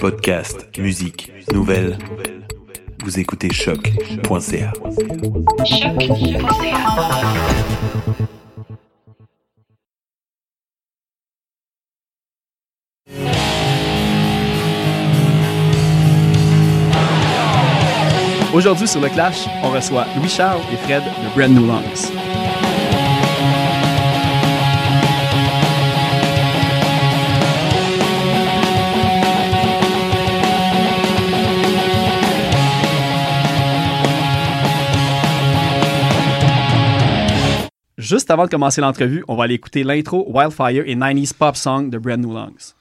Podcast, musique, nouvelles. Vous écoutez choc.ca. Aujourd'hui sur le Clash, on reçoit Louis-Charles et Fred de Brand New Lungs. Juste avant de commencer l'entrevue, on va aller écouter l'intro Wildfire et 90s Pop Song de Brand New Lungs.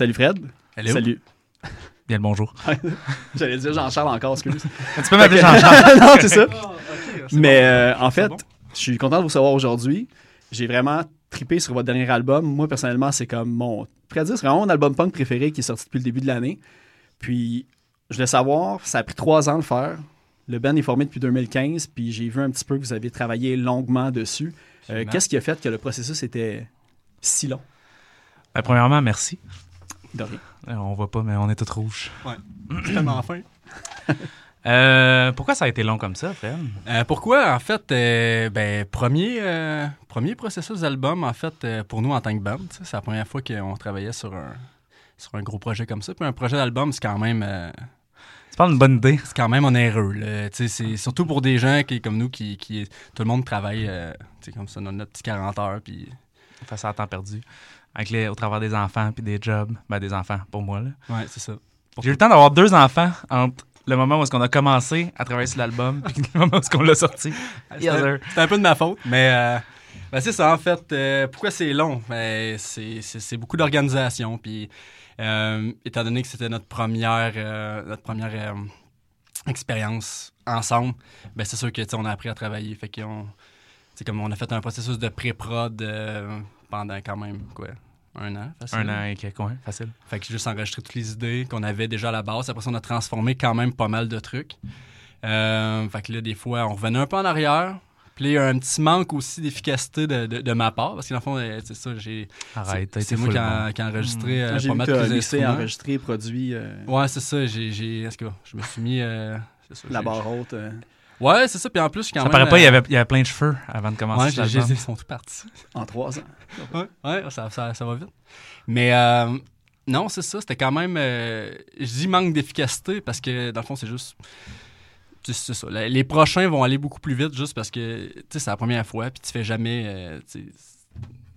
Salut Fred. Hello. Salut. Bien le bonjour. J'allais dire Jean-Charles encore, excuse. Tu peux m'appeler Jean-Charles. non, c'est ça. Mais euh, en fait, je suis content de vous savoir aujourd'hui. J'ai vraiment trippé sur votre dernier album. Moi, personnellement, c'est comme mon. dire, c'est vraiment mon album punk préféré qui est sorti depuis le début de l'année. Puis, je voulais savoir, ça a pris trois ans de le faire. Le band est formé depuis 2015, puis j'ai vu un petit peu que vous avez travaillé longuement dessus. Euh. Qu'est-ce qui a fait que le processus était si long? Ben, premièrement, merci. De rien. Euh, on voit pas, mais on est tous rouges. C'est tellement fin. Euh, pourquoi ça a été long comme ça, Fred? Euh, pourquoi, en fait, euh, ben, premier, premier processus d'album, en fait, pour nous en tant que band, c'est la première fois qu'on travaillait sur un, sur un gros projet comme ça. Puis un projet d'album, c'est quand même, C'est pas une bonne idée. c'est quand même onéreux. C'est surtout pour des gens qui, comme nous, qui, qui tout le monde travaille comme ça, dans notre petit 40 heures. Puis... Face à temps perdu. Avec les, au travers des enfants puis des jobs. Ben, des enfants, pour moi, là. Ouais, c'est ça. J'ai eu le temps d'avoir deux enfants entre le moment où est-ce qu'on a commencé à travailler sur l'album puis le moment où est-ce qu'on l'a sorti. C'est Yes, un, peu de ma faute, mais euh, ben, c'est ça, en fait. euh, pourquoi c'est long? Ben, c'est, beaucoup d'organisation. Puis, euh, étant donné que c'était notre première, notre première expérience ensemble, ben, c'est sûr que on a appris à travailler. Fait qu'on, c'est comme on a fait un processus de pré-prod pendant quand même quoi, un an. facile. Un an et quelques, ouais, facile. Fait que j'ai juste enregistré toutes les idées qu'on avait déjà à la base. Après ça, on a transformé quand même pas mal de trucs. Euh, fait que là, des fois, on revenait un peu en arrière. Puis là, il y a un petit manque aussi d'efficacité de, de, de ma part. Parce que dans le fond, euh, c'est ça, j'ai. Arrête, C'est moi qui a, bon. qui a enregistré euh, J'ai pas mal mixé, instruments. enregistré, produit euh, Ouais, c'est ça. J'ai, j'ai, est-ce que je me suis mis. euh, ça, la barre haute. Euh, Ouais, c'est ça. Puis en plus, quand Ça même. paraît pas, il y euh, avait, il y avait plein de cheveux avant de commencer Ouais, j'ai- ils sont tous partis. en trois ans. Ouais, ouais ça, ça, ça va vite. Mais euh, non, c'est ça. C'était quand même. euh, je dis manque d'efficacité parce que, dans le fond, c'est juste. c'est- C'est ça. Les les prochains vont aller beaucoup plus vite juste parce que, tu sais, c'est la première fois, puis tu fais jamais. euh, tu sais,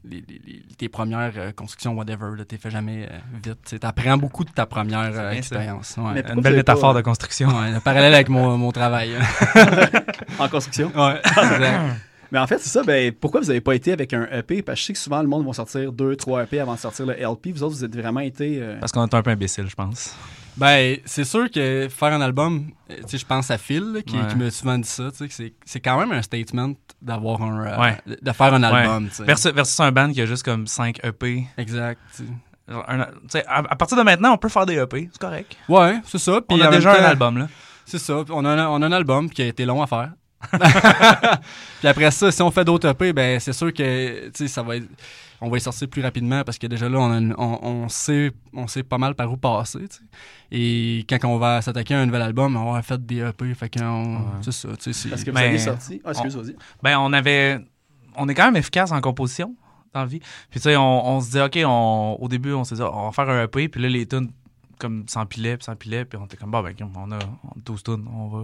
les, les- les- tes premières euh, constructions, whatever, là, tu fais jamais euh, vite. Tu apprends beaucoup de ta première euh, expérience. Ouais. Une belle métaphore pas- de construction. Ouais, un parallèle avec mon, mon travail. En construction? ouais. Mais en fait, c'est ça. Ben, pourquoi vous n'avez pas été avec un EP? Parce que je sais que souvent, le monde va sortir deux, trois EP avant de sortir le LP. Vous autres, vous êtes vraiment été. euh, Parce qu'on est un peu imbécile, je pense. Ben, c'est sûr que faire un album, euh, tu sais, je pense à Phil, là, qui, Ouais. qui m'a souvent dit ça, tu sais, que c'est- c'est quand même un statement d'avoir un. euh, Ouais. de faire un album, tu sais. Versus, versus un band qui a juste comme 5 EP. Exact. un- à, à partir de maintenant, on peut faire des EP, c'est correct. Ouais, c'est ça. On a déjà un album, là. C'est ça. On a, un, on a un album qui a été long à faire. puis après ça, si on fait d'autres EP, ben c'est sûr que tu sais, ça va être, on va y sortir plus rapidement parce que déjà là, on, a une- on, on sait, on sait pas mal par où passer. Et quand on va s'attaquer à un nouvel album, on va fait des EP. Fait qu'on, Ouais. c'est ça. Parce que vous avez sorti. Ah, excuse, vas-y. Ben, on avait. On est quand même efficace en composition dans la vie. Puis, tu sais, on, on se dit, OK, on, au début, on s'est dit, on va faire un EP. Puis là, les tunes, comme, s'empilaient, puis s'empilaient. Puis on était comme, bah, ben, on a 12 tunes, on va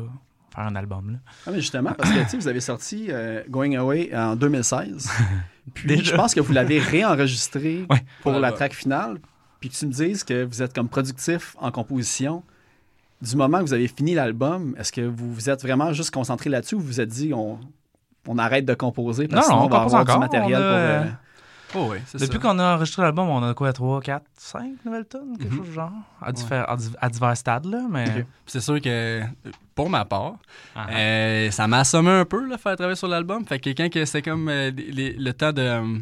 faire un album, là. Ah, mais justement, parce que tu sais, vous avez sorti euh, Going Away en 2016. Puis Déjà. je pense que vous l'avez réenregistré Ouais. pour Ouais, la ouais. track finale. Puis que tu me dises que vous êtes comme productif en composition. Du moment que vous avez fini l'album, est-ce que vous vous êtes vraiment juste concentré là-dessus ou vous vous êtes dit on, on arrête de composer parce que Non, sinon non, on va avoir du encore. matériel On a, pour. euh, Oh, oui, Depuis ça. qu'on a enregistré l'album, on a quoi, 3, 4, 5 nouvelles tunes, quelque Mhm. chose du genre, à, diffère- à div- à divers stades, là, mais... C'est sûr que, pour ma part, Ah, ah. euh, ça m'a assommé un peu, là, faire travailler sur l'album. Fait que quelqu'un qui c'est comme euh, les- les- le temps de. euh,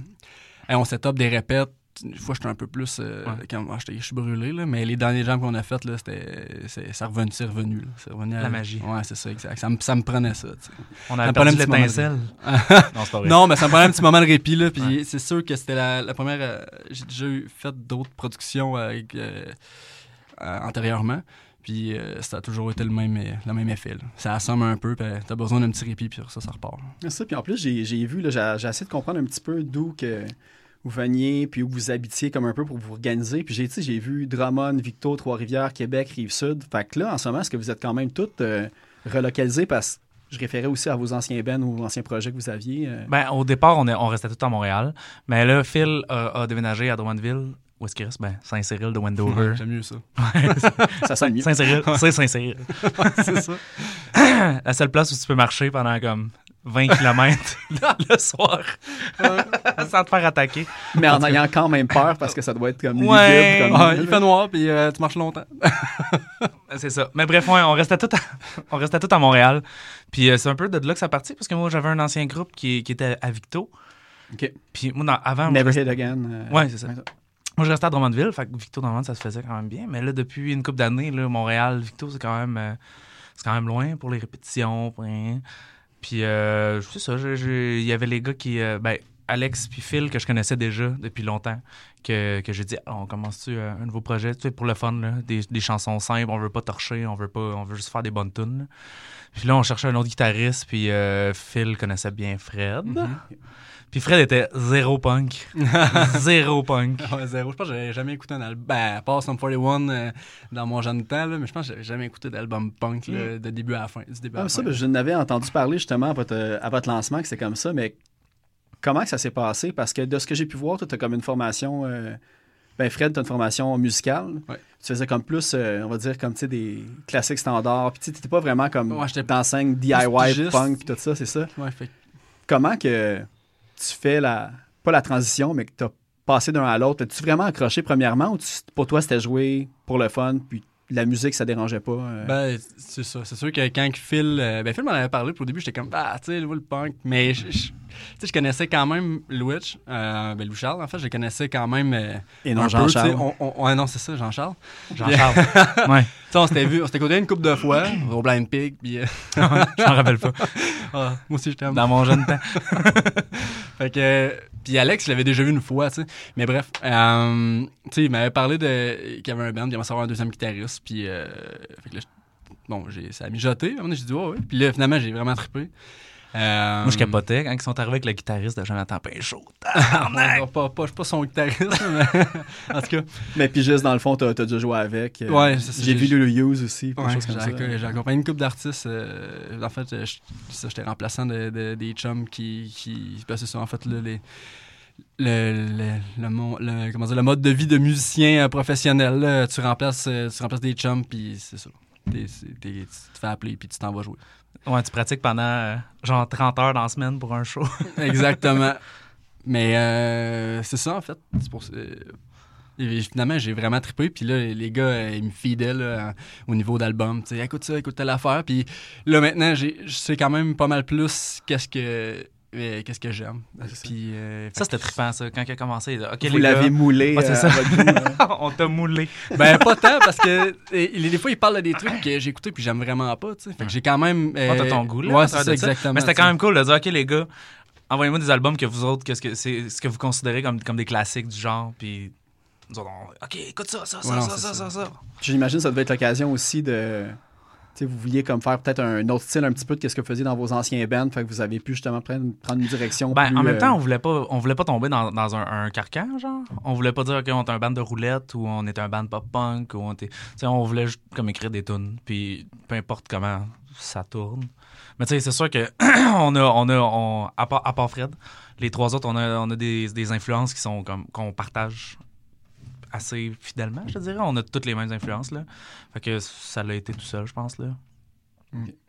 on set up des répètes. Une fois, j'étais un peu plus. euh, Ouais. ah, j'étais- je suis brûlé, là, mais les derniers jams qu'on a fait, là, c'était. c'est- Ça revenu, c'est revenu. là. C'est revenu à- La magie. Ouais, c'est ça, exact. Ça me, ça me prenait ça, tu sais. on a perdu prenait un petit moment de l'étincelle. non, c'est pas vrai. Non, mais ça me prenait un petit moment de répit, là. Puis c'est sûr que c'était la, la première. euh, J'ai déjà eu- fait d'autres productions avec, euh, euh, antérieurement. Puis euh, ça a toujours été le même, le même effet. là. Ça assomme un peu, puis t'as besoin d'un petit répit, puis ça, ça repart. C'est ça. Puis en plus, j'ai j'ai vu, j'ai essayé de comprendre un petit peu d'où que vous veniez, puis où vous habitiez comme un peu pour vous organiser. Puis j'ai j'ai vu Drummond, Victo, Trois-Rivières, Québec, Rive-Sud. Fait que là, en ce moment, est-ce que vous êtes quand même toutes euh, relocalisées? Parce que je référais aussi à vos anciens bands ou anciens projets que vous aviez. euh. Ben, au départ, on, est- on restait tout à Montréal. Mais là, Phil a, a déménagé à Drummondville. Où est-ce qu'il reste? Ben, Saint-Cyril de Wendover. Ouais, J'aime mieux ça. ça sonne mieux. Saint-Cyril, c'est Saint-Cyril. c'est ça. La seule place où tu peux marcher pendant comme 20 km le soir sans te faire attaquer. Mais en ayant quand même peur parce que ça doit être comme Ouais. lugubre, comme- Ouais, il fait noir, puis euh, tu marches longtemps. C'est ça. Mais bref, ouais, on restait tout à, on restait tout à Montréal. Puis euh, c'est un peu de là que ça partit parce que moi, j'avais un ancien groupe qui, qui était à Victo. OK. Puis moi, avant, Never Hit Again. euh, Ouais, c'est ça. Moi, je restais à Drummondville, fait que Victo, Drummond, ça se faisait quand même bien. Mais là, depuis une couple d'années, là, Montréal, Victo, c'est quand même euh, c'est quand même loin pour les répétitions. pour rien. Puis, euh, c'est ça, il y avait les gars qui... euh, ben, Alex puis Phil, que je connaissais déjà depuis longtemps, que, que j'ai dit, on commence-tu euh, un nouveau projet, tu sais, pour le fun, là, des, des chansons simples, on veut pas torcher, on veut pas, on veut juste faire des bonnes tunes. Puis là, on cherchait un autre guitariste, puis euh, Phil connaissait bien Fred. Mhm. Puis Fred était zéro punk. zéro punk. Ouais, zéro. Je pense que j'avais jamais écouté un album. Ben, à part Sum 41 euh, dans mon jeune temps, là, mais je pense que j'avais jamais écouté d'album punk là, de début à la fin. Du début à Ah, la ça, fin. ben, je n'avais entendu parler justement à votre, à votre lancement que c'est comme ça, mais comment que ça s'est passé? Parce que de ce que j'ai pu voir, tu as comme une formation. euh, ben Fred, tu as une formation musicale. Ouais. Tu faisais comme plus, euh, on va dire, comme tu sais, des classiques standards. Puis tu n'étais pas vraiment comme Ouais, j'étais d'enseigne DIY, punk, puis tout ça, c'est ça. Ouais, fait Comment que tu fais la. Pas la transition, mais que tu as passé d'un à l'autre. As-tu vraiment accroché premièrement ou tu- pour toi c'était jouer pour le fun, puis la musique ça dérangeait pas? euh? Ben, c'est ça. C'est sûr que quand Phil. euh, ben, Phil m'en avait parlé. Puis au début, j'étais comme, ah, tu sais, le punk. Mais je, je- tu sais, je connaissais quand même Louis. Euh, ben, Lou Charles, en fait. Je le connaissais quand même. euh, Et non, Jean-Charles. on- on- ouais, non, c'est ça, Jean-Charles. Jean-Charles. ouais, Tu sais, on s'était vu, on s'était côtoyé une couple de fois au Blind Pig. Puis, euh, je m'en rappelle pas. ah, moi aussi, je t'aime. Dans mon jeune temps. Fait que. Puis Alex, je l'avais déjà vu une fois, tu sais. Mais bref, euh, tu sais, il m'avait parlé de qu'il y avait un band, il aimerait savoir un deuxième guitariste. Puis, euh, fait que là, je- bon, j'ai, ça a mijoté. J'ai dit, ouais, ouais. Puis là, finalement, j'ai vraiment trippé. Euh, Moi, je capotais quand ils sont arrivés avec le guitariste de Jonathan Pinchot. pas, pas, pas, je suis pas son guitariste, mais en tout cas, Mais puis juste dans le fond, t'as as déjà joué avec. euh, Ouais, c'est ça, J'ai vu le Hughes aussi, ouais, j'ai, accompagné une couple d'artistes. euh, en fait, je- j'étais remplaçant de, de- des chums qui. qui ben, c'est ça, en fait, là, les. Le, le, le, comment dire, le mode de vie de musicien professionnel, là, tu, remplaces, tu remplaces des chums, puis c'est ça. Tu te fais appeler, puis tu t'en vas jouer. Ouais, tu pratiques pendant euh, genre 30 heures dans la semaine pour un show. Exactement. Mais euh, c'est ça, en fait. Et finalement, j'ai vraiment trippé. Puis là, les gars, euh, ils me feedaient là, au niveau d'album. Tu sais, écoute ça, écoute telle affaire. Puis là, maintenant, je sais quand même pas mal plus qu'est-ce que, euh, qu'est-ce que j'aime? ça. Puis, euh, Ça, c'était trippant, ça. Quand il a commencé, il a dit, OK, Vous les gars, l'avez moulé Ouais, euh, ça. à votre goût, là. on t'a moulé. Ben, pas tant, parce que il- des fois, il parle de des trucs que j'ai écoutés puis j'aime vraiment pas, tu sais. Fait que j'ai quand même. euh, Ouais, t'as ton goût, là. Ouais, c'est ça, exactement. Mais c'était quand même cool de dire, OK, les gars, envoyez-moi des albums que vous autres, qu'est-ce que c'est ce que vous considérez comme, comme des classiques du genre. Puis, nous autres, on- OK, écoute ça, ça, ça, Ouais, non, ça, c'est ça, ça, ça. ça. J'imagine que ça devait être l'occasion aussi de. Vous vouliez comme faire peut-être un autre style un petit peu de ce que vous faisiez dans vos anciens bands, fait que vous avez pu justement prendre, prendre une direction Ben, plus, en même euh, temps, on voulait pas, on voulait pas tomber dans, dans un, un carcan, genre. On voulait pas dire, OK, on est un band de roulette ou on est un band pop-punk ou on était. On voulait juste comme écrire des tunes, puis peu importe comment ça tourne. Mais tu sais, c'est sûr que on a, on a, on, à, part, à part Fred, les trois autres, on a, on a des, des influences qui sont comme, qu'on partage assez fidèlement, je te dirais. On a toutes les mêmes influences, là. Fait que ça l'a été tout seul, je pense, là.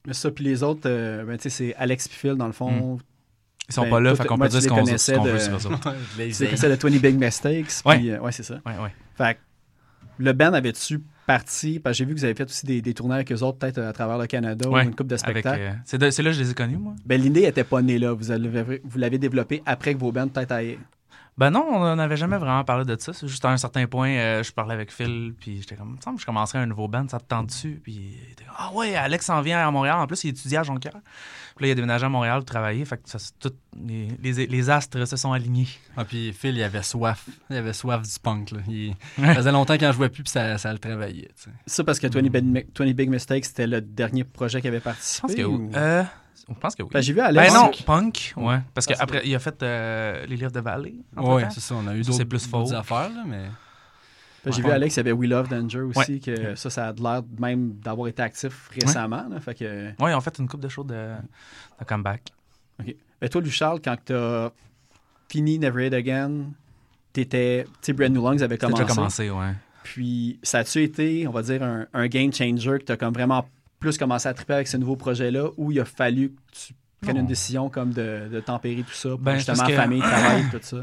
Mais ça, puis les autres, euh, ben, tu sais, c'est Alex puis Phil, dans le fond. Ils sont Ben, pas là, fait qu'on peut dire ce les qu'on de- veut sur eux autres. C'est le 20 Big Mistakes. Ouais. Puis, euh, ouais, c'est ça. Ouais, ouais. Fait que le band avait-tu parti, parce que j'ai vu que vous avez fait aussi des, des tournées avec eux autres, peut-être à travers le Canada Ouais, ou une coupe de Avec, spectacles. euh, c'est de- là que je les ai connus, moi. Ben, l'idée était pas née là. Vous l'avez vous l'avez développé après que vos bands peut-être aient- Ben non, on n'avait jamais vraiment parlé de ça. C'est juste à un certain point, euh, je parlais avec Phil, puis j'étais comme, me je commencerais un nouveau band, ça te tente dessus? Puis il était comme, ah ouais, Alex s'en vient à Montréal. En plus, il étudiait à Jonquière. Puis là, il a déménagé à Montréal pour travailler. Fait que ça, c'est tout, les, les- les astres se sont alignés. Ah, puis Phil, il avait soif. Il avait soif du punk, là. Il faisait longtemps qu'il en jouait plus, puis ça, ça le travaillait. Ça parce que 20 Big, 20 Big Mistakes, c'était le dernier projet qui avait Je participé. pense que ou- oui. Euh, je pense que oui. Ben, j'ai vu Alex. Ben non, punk, ouais. Parce Ah, qu'après, il a fait euh, les livres de Valley. Ouais, entre-temps. c'est ça. On a eu d'autres c'est plus d'autres faux. affaires, là, mais. Ben, j'ai Ouais. vu Alex, il y avait We Love Danger aussi, Ouais. que ça, ça a l'air même d'avoir été actif récemment. là, fait que... Ouais, ils ont fait une coupe de shows de, de comeback. Ben, toi, Lucharles, quand tu as fini Never Hate Again, t'étais. Tu sais, Brand New Lungs avait commencé. déjà commencé, ouais. Puis, ça a-tu été, on va dire, un, un game changer que tu as comme vraiment plus commencé à triper avec ce nouveau projet-là où il a fallu que tu prennes Non. une décision comme de, de tempérer tout ça pour Ben, justement que- famille, travail, tout ça?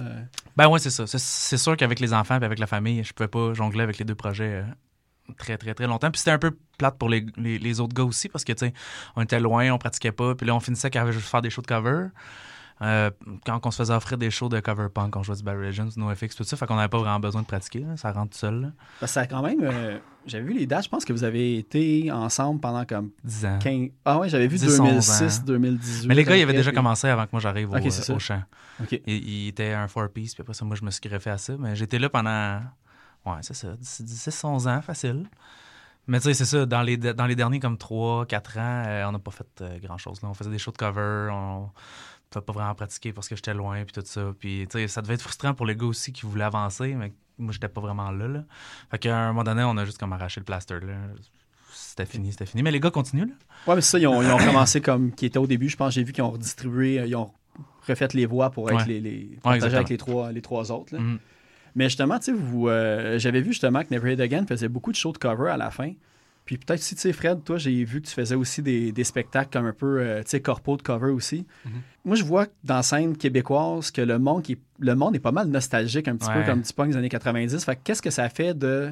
Ben ouais, c'est ça. C'est- sûr qu'avec les enfants et avec la famille, je pouvais pas jongler avec les deux projets euh, très, très, très longtemps. Puis c'était un peu plate pour les, les- les autres gars aussi parce que, tu sais, on était loin, on pratiquait pas. Puis là, on finissait qu'à juste faire des shows de cover. Euh, quand on se faisait offrir des shows de cover punk, on jouait du Barry du NoFX, tout ça. Fait qu'on n'avait pas vraiment besoin de pratiquer. là. Ça rentre tout seul. là. Parce que ça a quand même. euh, j'avais vu les dates, je pense que vous avez été ensemble pendant comme 10 ans. 15. Ah ouais, j'avais vu 10, 11 2006, ans. 2018. Mais les gars, ils avaient déjà puis- commencé avant que moi j'arrive au, au champ. Ok. Il, il était un four-piece, puis après ça, moi, je me suis greffé à ça. Mais j'étais là pendant, ouais, c'est ça, 10-11 ans, facile. Mais tu sais, c'est ça, dans les, dans les derniers comme 3-4 ans, euh, on n'a pas fait euh, grand-chose. On faisait des shows de cover, on pouvais pas vraiment pratiquer parce que j'étais loin, puis tout ça. Puis, tu sais, ça devait être frustrant pour les gars aussi qui voulaient avancer, mais moi, j'étais pas vraiment là, là. Fait qu'à un moment donné, on a juste comme arraché le plaster, là. C'était fini, c'était fini. Mais les gars continuent, là. Ouais, mais ça, ils ont, ils ont commencé comme qui était au début. Je pense j'ai vu qu'ils ont redistribué, euh, ils ont refait les voix pour être Ouais. les, les exactement. avec les trois, les trois autres. là. Mhm. Mais justement, tu sais, vous, euh, j'avais vu justement que Never Hit Again faisait beaucoup de shows de cover à la fin. Puis peut-être aussi, tu sais, Fred, toi, j'ai vu que tu faisais aussi des, des spectacles comme un peu, euh, tu sais, corpo de cover aussi. Mhm. Moi, je vois dans la scène québécoise que le monde, qui est, le monde est pas mal nostalgique, un petit peu comme du punk des années 90. Fait que qu'est-ce que ça fait de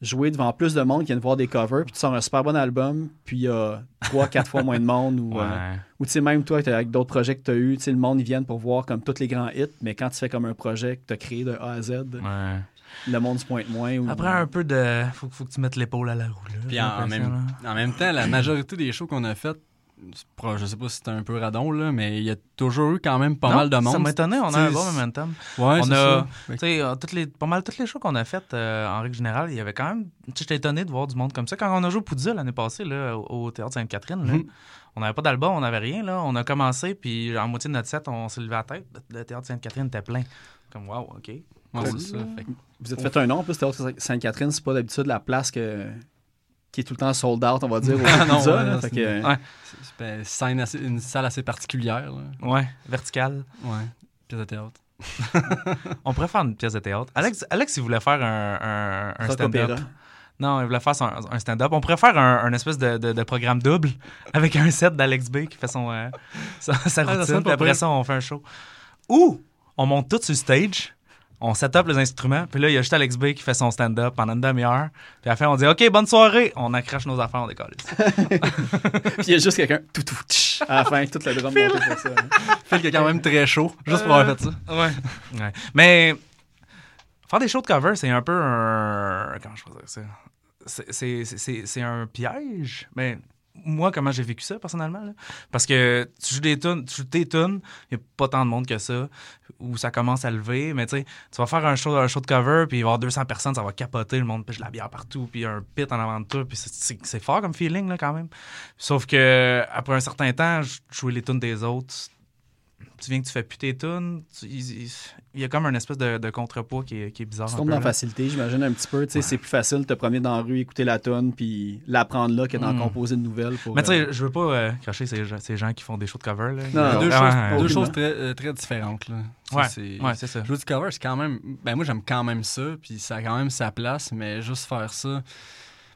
jouer devant plus de monde qui vient de voir des covers, puis tu sors un super bon album, puis il y a trois, quatre fois moins de monde, ou, euh, ou tu sais, même toi, avec d'autres projets que tu as eu, tu sais, le monde, ils viennent pour voir comme tous les grands hits, mais quand tu fais comme un projet que tu as créé de A à Z, Ouais. Le monde se pointe moins. Ou... Après, un peu de. Faut, faut que tu mettes l'épaule à la roue, là. Puis en, même, là. en même temps, la majorité des shows qu'on a faites, je sais pas si c'était un peu radon, là, mais il y a toujours eu quand même pas Non, mal de monde. Ça m'étonnait, on a un bon momentum. Ouais, On c'est a- ça. Fait Tu sais, euh, toutes les, pas mal toutes les shows qu'on a faites, euh, en règle générale, il y avait quand même. Tu sais, j'étais étonné de voir du monde comme ça. Quand on a joué au Poudza l'année passée, là, au au Théâtre Sainte-Catherine, là, Mhm. on n'avait pas d'album, on n'avait rien. Là. On a commencé, puis en moitié de notre set, on s'est levé à la tête. Le Théâtre Sainte-Catherine était plein. Comme, wow, OK. Ouais, Cool. c'est ça. Fait que- Vous êtes fait un nom, en plus, Théâtre Sainte-Catherine, c'est pas d'habitude la place que... qui est tout le temps sold out, on va dire, Ah non, Pizza, ouais, là. c'est Fait que, une- Ouais. c'est- c'est ben, scène assez- une salle assez particulière. Là. Ouais, vertical. Ouais. Pièce de théâtre. On pourrait faire une pièce de théâtre. Alex, Alex il voulait faire un, un, un Rock stand-up. Non, il voulait faire son- un stand-up. On pourrait faire un, un espèce de, de- de programme double avec un set d'Alex B qui fait son, euh, sa, sa Ah, ça routine. sonne puis après ça, on fait un show. Ou on monte tout sur stage, on set up les instruments, puis là, il y a juste Alex B qui fait son stand-up pendant une demi-heure. Puis à la fin, on dit OK, bonne soirée. On accroche nos affaires, on décolle. Puis il y a juste quelqu'un, tout, tout, tch, à la fin, toute la drum montée pour ça. hein. Phil qui est quand même très chaud, juste pour avoir fait ça. Ouais. ouais. Mais faire des shows de cover, c'est un peu un. Comment je peux dire ça? C'est un piège. Mais moi, comment j'ai vécu ça personnellement? Parce que tu joues des tunes, tu tes tunes, il n'y a pas tant de monde que ça, où ça commence à lever. Mais tu sais, tu vas faire un show, un show de cover, puis il va y avoir 200 personnes, ça va capoter, le monde pêche de la bière partout, puis un pit en avant de toi, puis c'est- fort comme feeling là, quand même. Sauf que après un certain temps, j- jouer les tunes des autres, tu viens que tu fais plus tes tunes, tu- il, y a comme un espèce de, de contrepoids qui est, qui est bizarre. Tu tombes dans la facilité, j'imagine, un petit peu. Tu sais, C'est plus facile de te promener dans la rue, écouter la tonne, puis l'apprendre là que d'en Mm. composer de nouvelles. Pour, Mais tu euh, sais, je veux pas euh, cracher ces, gens- ces gens qui font des shows de cover. Là. Non, deux choses, euh, deux aucunement. choses très, euh, très différentes. Là. Ouais, c'est- ouais, ça. Jouer du cover, c'est quand même. Ben, moi, j'aime quand même ça, puis ça a quand même sa place, mais juste faire ça.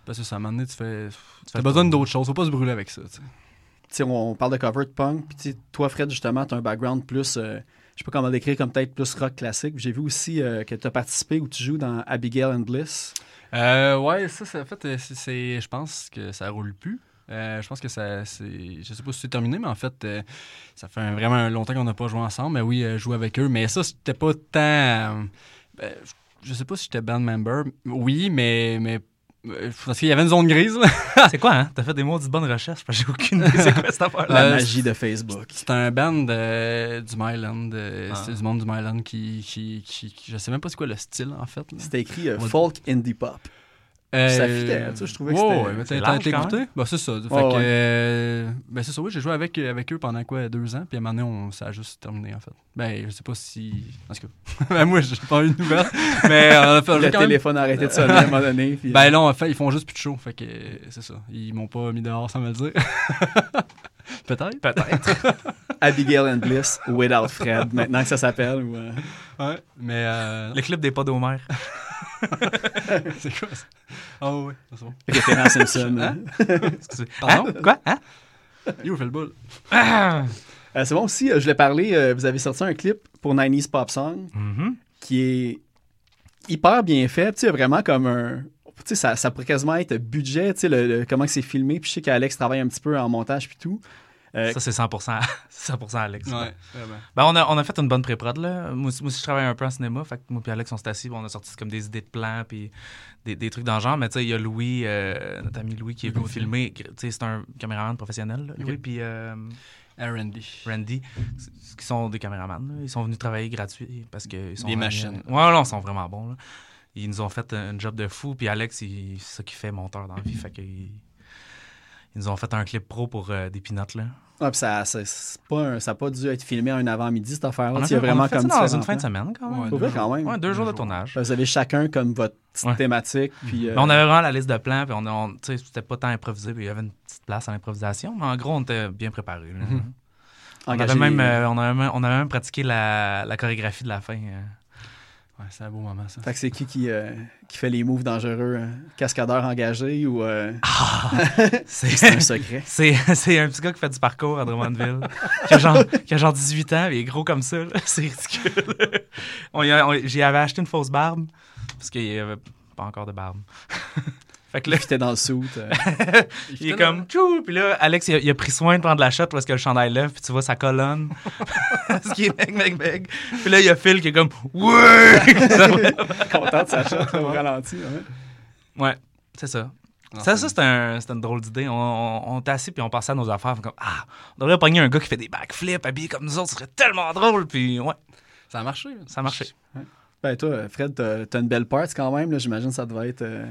Parce que ça, à un moment donné, tu fais. Tu as besoin d'autres choses. Faut pas se brûler avec ça. On parle de cover de punk, puis toi, Fred, justement, tu as un background plus, euh, je sais pas comment décrire, comme peut-être plus rock classique. J'ai vu aussi euh, que tu as participé ou tu joues dans Abigail and Bliss. Euh, ouais, ça, ça, en fait, euh. Je pense que ça roule plus. Euh, je pense que ça. c'est Je sais pas si c'est terminé, mais en fait, ça fait vraiment longtemps qu'on n'a pas joué ensemble. Mais oui, jouer avec eux. Mais ça, c'était pas tant. ben, je- sais pas si j'étais band member. Oui, mais. Parce qu'il y avait une zone grise. C'est quoi, hein? T'as fait des maudites bonnes recherches, parce que j'ai aucune idée c'est quoi cette affaire La Euh, magie de Facebook. C'est un band euh, du Myland. euh, Ah. C'est du monde du Myland qui, qui, qui, qui- Je sais même pas c'est quoi le style, en fait. C'était écrit euh, Ouais. folk indie pop. Euh, Ça fitait, tu sais, je trouvais que ouais, c'était- ouais, t'as- écouté? Bah, c'est ça. Fait Ouais, que, ouais. euh, ben, c'est ça, oui, j'ai joué avec, avec eux pendant quoi, deux ans, puis à un moment donné, on, ça a juste terminé, en fait. Ben, je sais pas si. En tout cas, ben, moi, j'ai pas eu de nouvelles, mais on a fait, Le quand même- téléphone a arrêté de sonner à un moment donné. puis, euh, Ben, là, en fait, ils font juste plus de show, fait que euh, c'est ça. Ils m'ont pas mis dehors sans me le dire. Peut-être. Peut-être. Abigail and Bliss, Without Fred, maintenant que ça s'appelle. ou, euh, Ouais, mais. Euh, Le clip des pas d'Homer. c'est quoi ça? Ah, ouais, c'est bon. référence Simpson. Hein? Excusez. Pardon? Hein? Quoi? Hein? You fait le boule. Ah! Euh, c'est bon aussi, euh, je voulais parler, euh, vous avez sorti un clip pour 90s Pop Song Mhm. qui est hyper bien fait. Tu vraiment comme un. Tu sais, ça, ça pourrait quasiment être budget, tu sais, le, le- comment que c'est filmé. Puis je sais qu'Alex travaille un petit peu en montage puis tout. Euh, Ça, c'est 100%, 100% Alex. Ouais. Ben, on, a, on a fait une bonne pré-prod, là. Moi, aussi- moi aussi, je travaille un peu en cinéma. Fait que moi et Alex, on s'est assis, on a sorti comme des idées de plans, puis des, des trucs dans le genre. Mais tu sais, il y a Louis, euh, notre ami Louis, qui est venu filmer. Tu sais, c'est un caméraman professionnel, là, Louis, puis euh. Randy, c- qui sont des caméramans. là. Ils sont venus travailler gratuit parce que ils sont Des machines. Ouais, non, ils sont vraiment bons. là. Ils nous ont fait un job de fou. Puis Alex, il- c'est ça qu'il fait monteur dans la vie. Fait qu'il Ils nous ont fait un clip pro pour euh, des peanuts, là. Ah, puis ça c'est n'a pas dû être filmé un avant-midi, cette affaire-là. Fait, vraiment fait comme ça dans une fin de semaine, quand même. Ouais, vrai, quand même. Ouais, deux jours de tournage. Vous avez chacun comme votre petite Ouais. thématique. Puis, euh, on avait vraiment la liste de plans, puis on, on- c'était pas tant improvisé, puis il y avait une petite place à l'improvisation, mais en gros, on était bien préparés. Mhm. On, avait même, euh, on, avait même, on avait même pratiqué la, la chorégraphie de la fin. euh. Ouais, c'est un beau moment, ça. Fait que c'est qui qui, euh, qui fait les moves dangereux? hein? Cascadeur engagé ou euh, C'est c'est un secret? C'est, c'est un petit gars qui fait du parcours à Drummondville, qui, a genre, qui a genre 18 ans, et il est gros comme ça. C'est ridicule. On- j'y avais acheté une fausse barbe, parce qu'il n'y avait pas encore de barbe. Fait que là, Là, était dans le suit. euh, il est comme tchou, puis là, Alex, il a, il a pris soin de prendre la shot parce que le chandail lève, puis tu vois sa colonne. Ce qui est mec, mec, mec. Puis là, il y a Phil qui est comme Ouais! content de sa shot au ralenti. ouais. ouais, c'est ça. Non, Ça, c'est- ça c'était un- une drôle d'idée. On, on, on était assis puis on passait à nos affaires. Comme, ah, on devrait pogner un gars qui fait des backflips habillé comme nous autres. Ce serait tellement drôle. Puis ouais, Ça a marché. ça a marché. Ben toi, Fred, t'as t'as une belle part quand même. là. J'imagine que ça devait être... euh,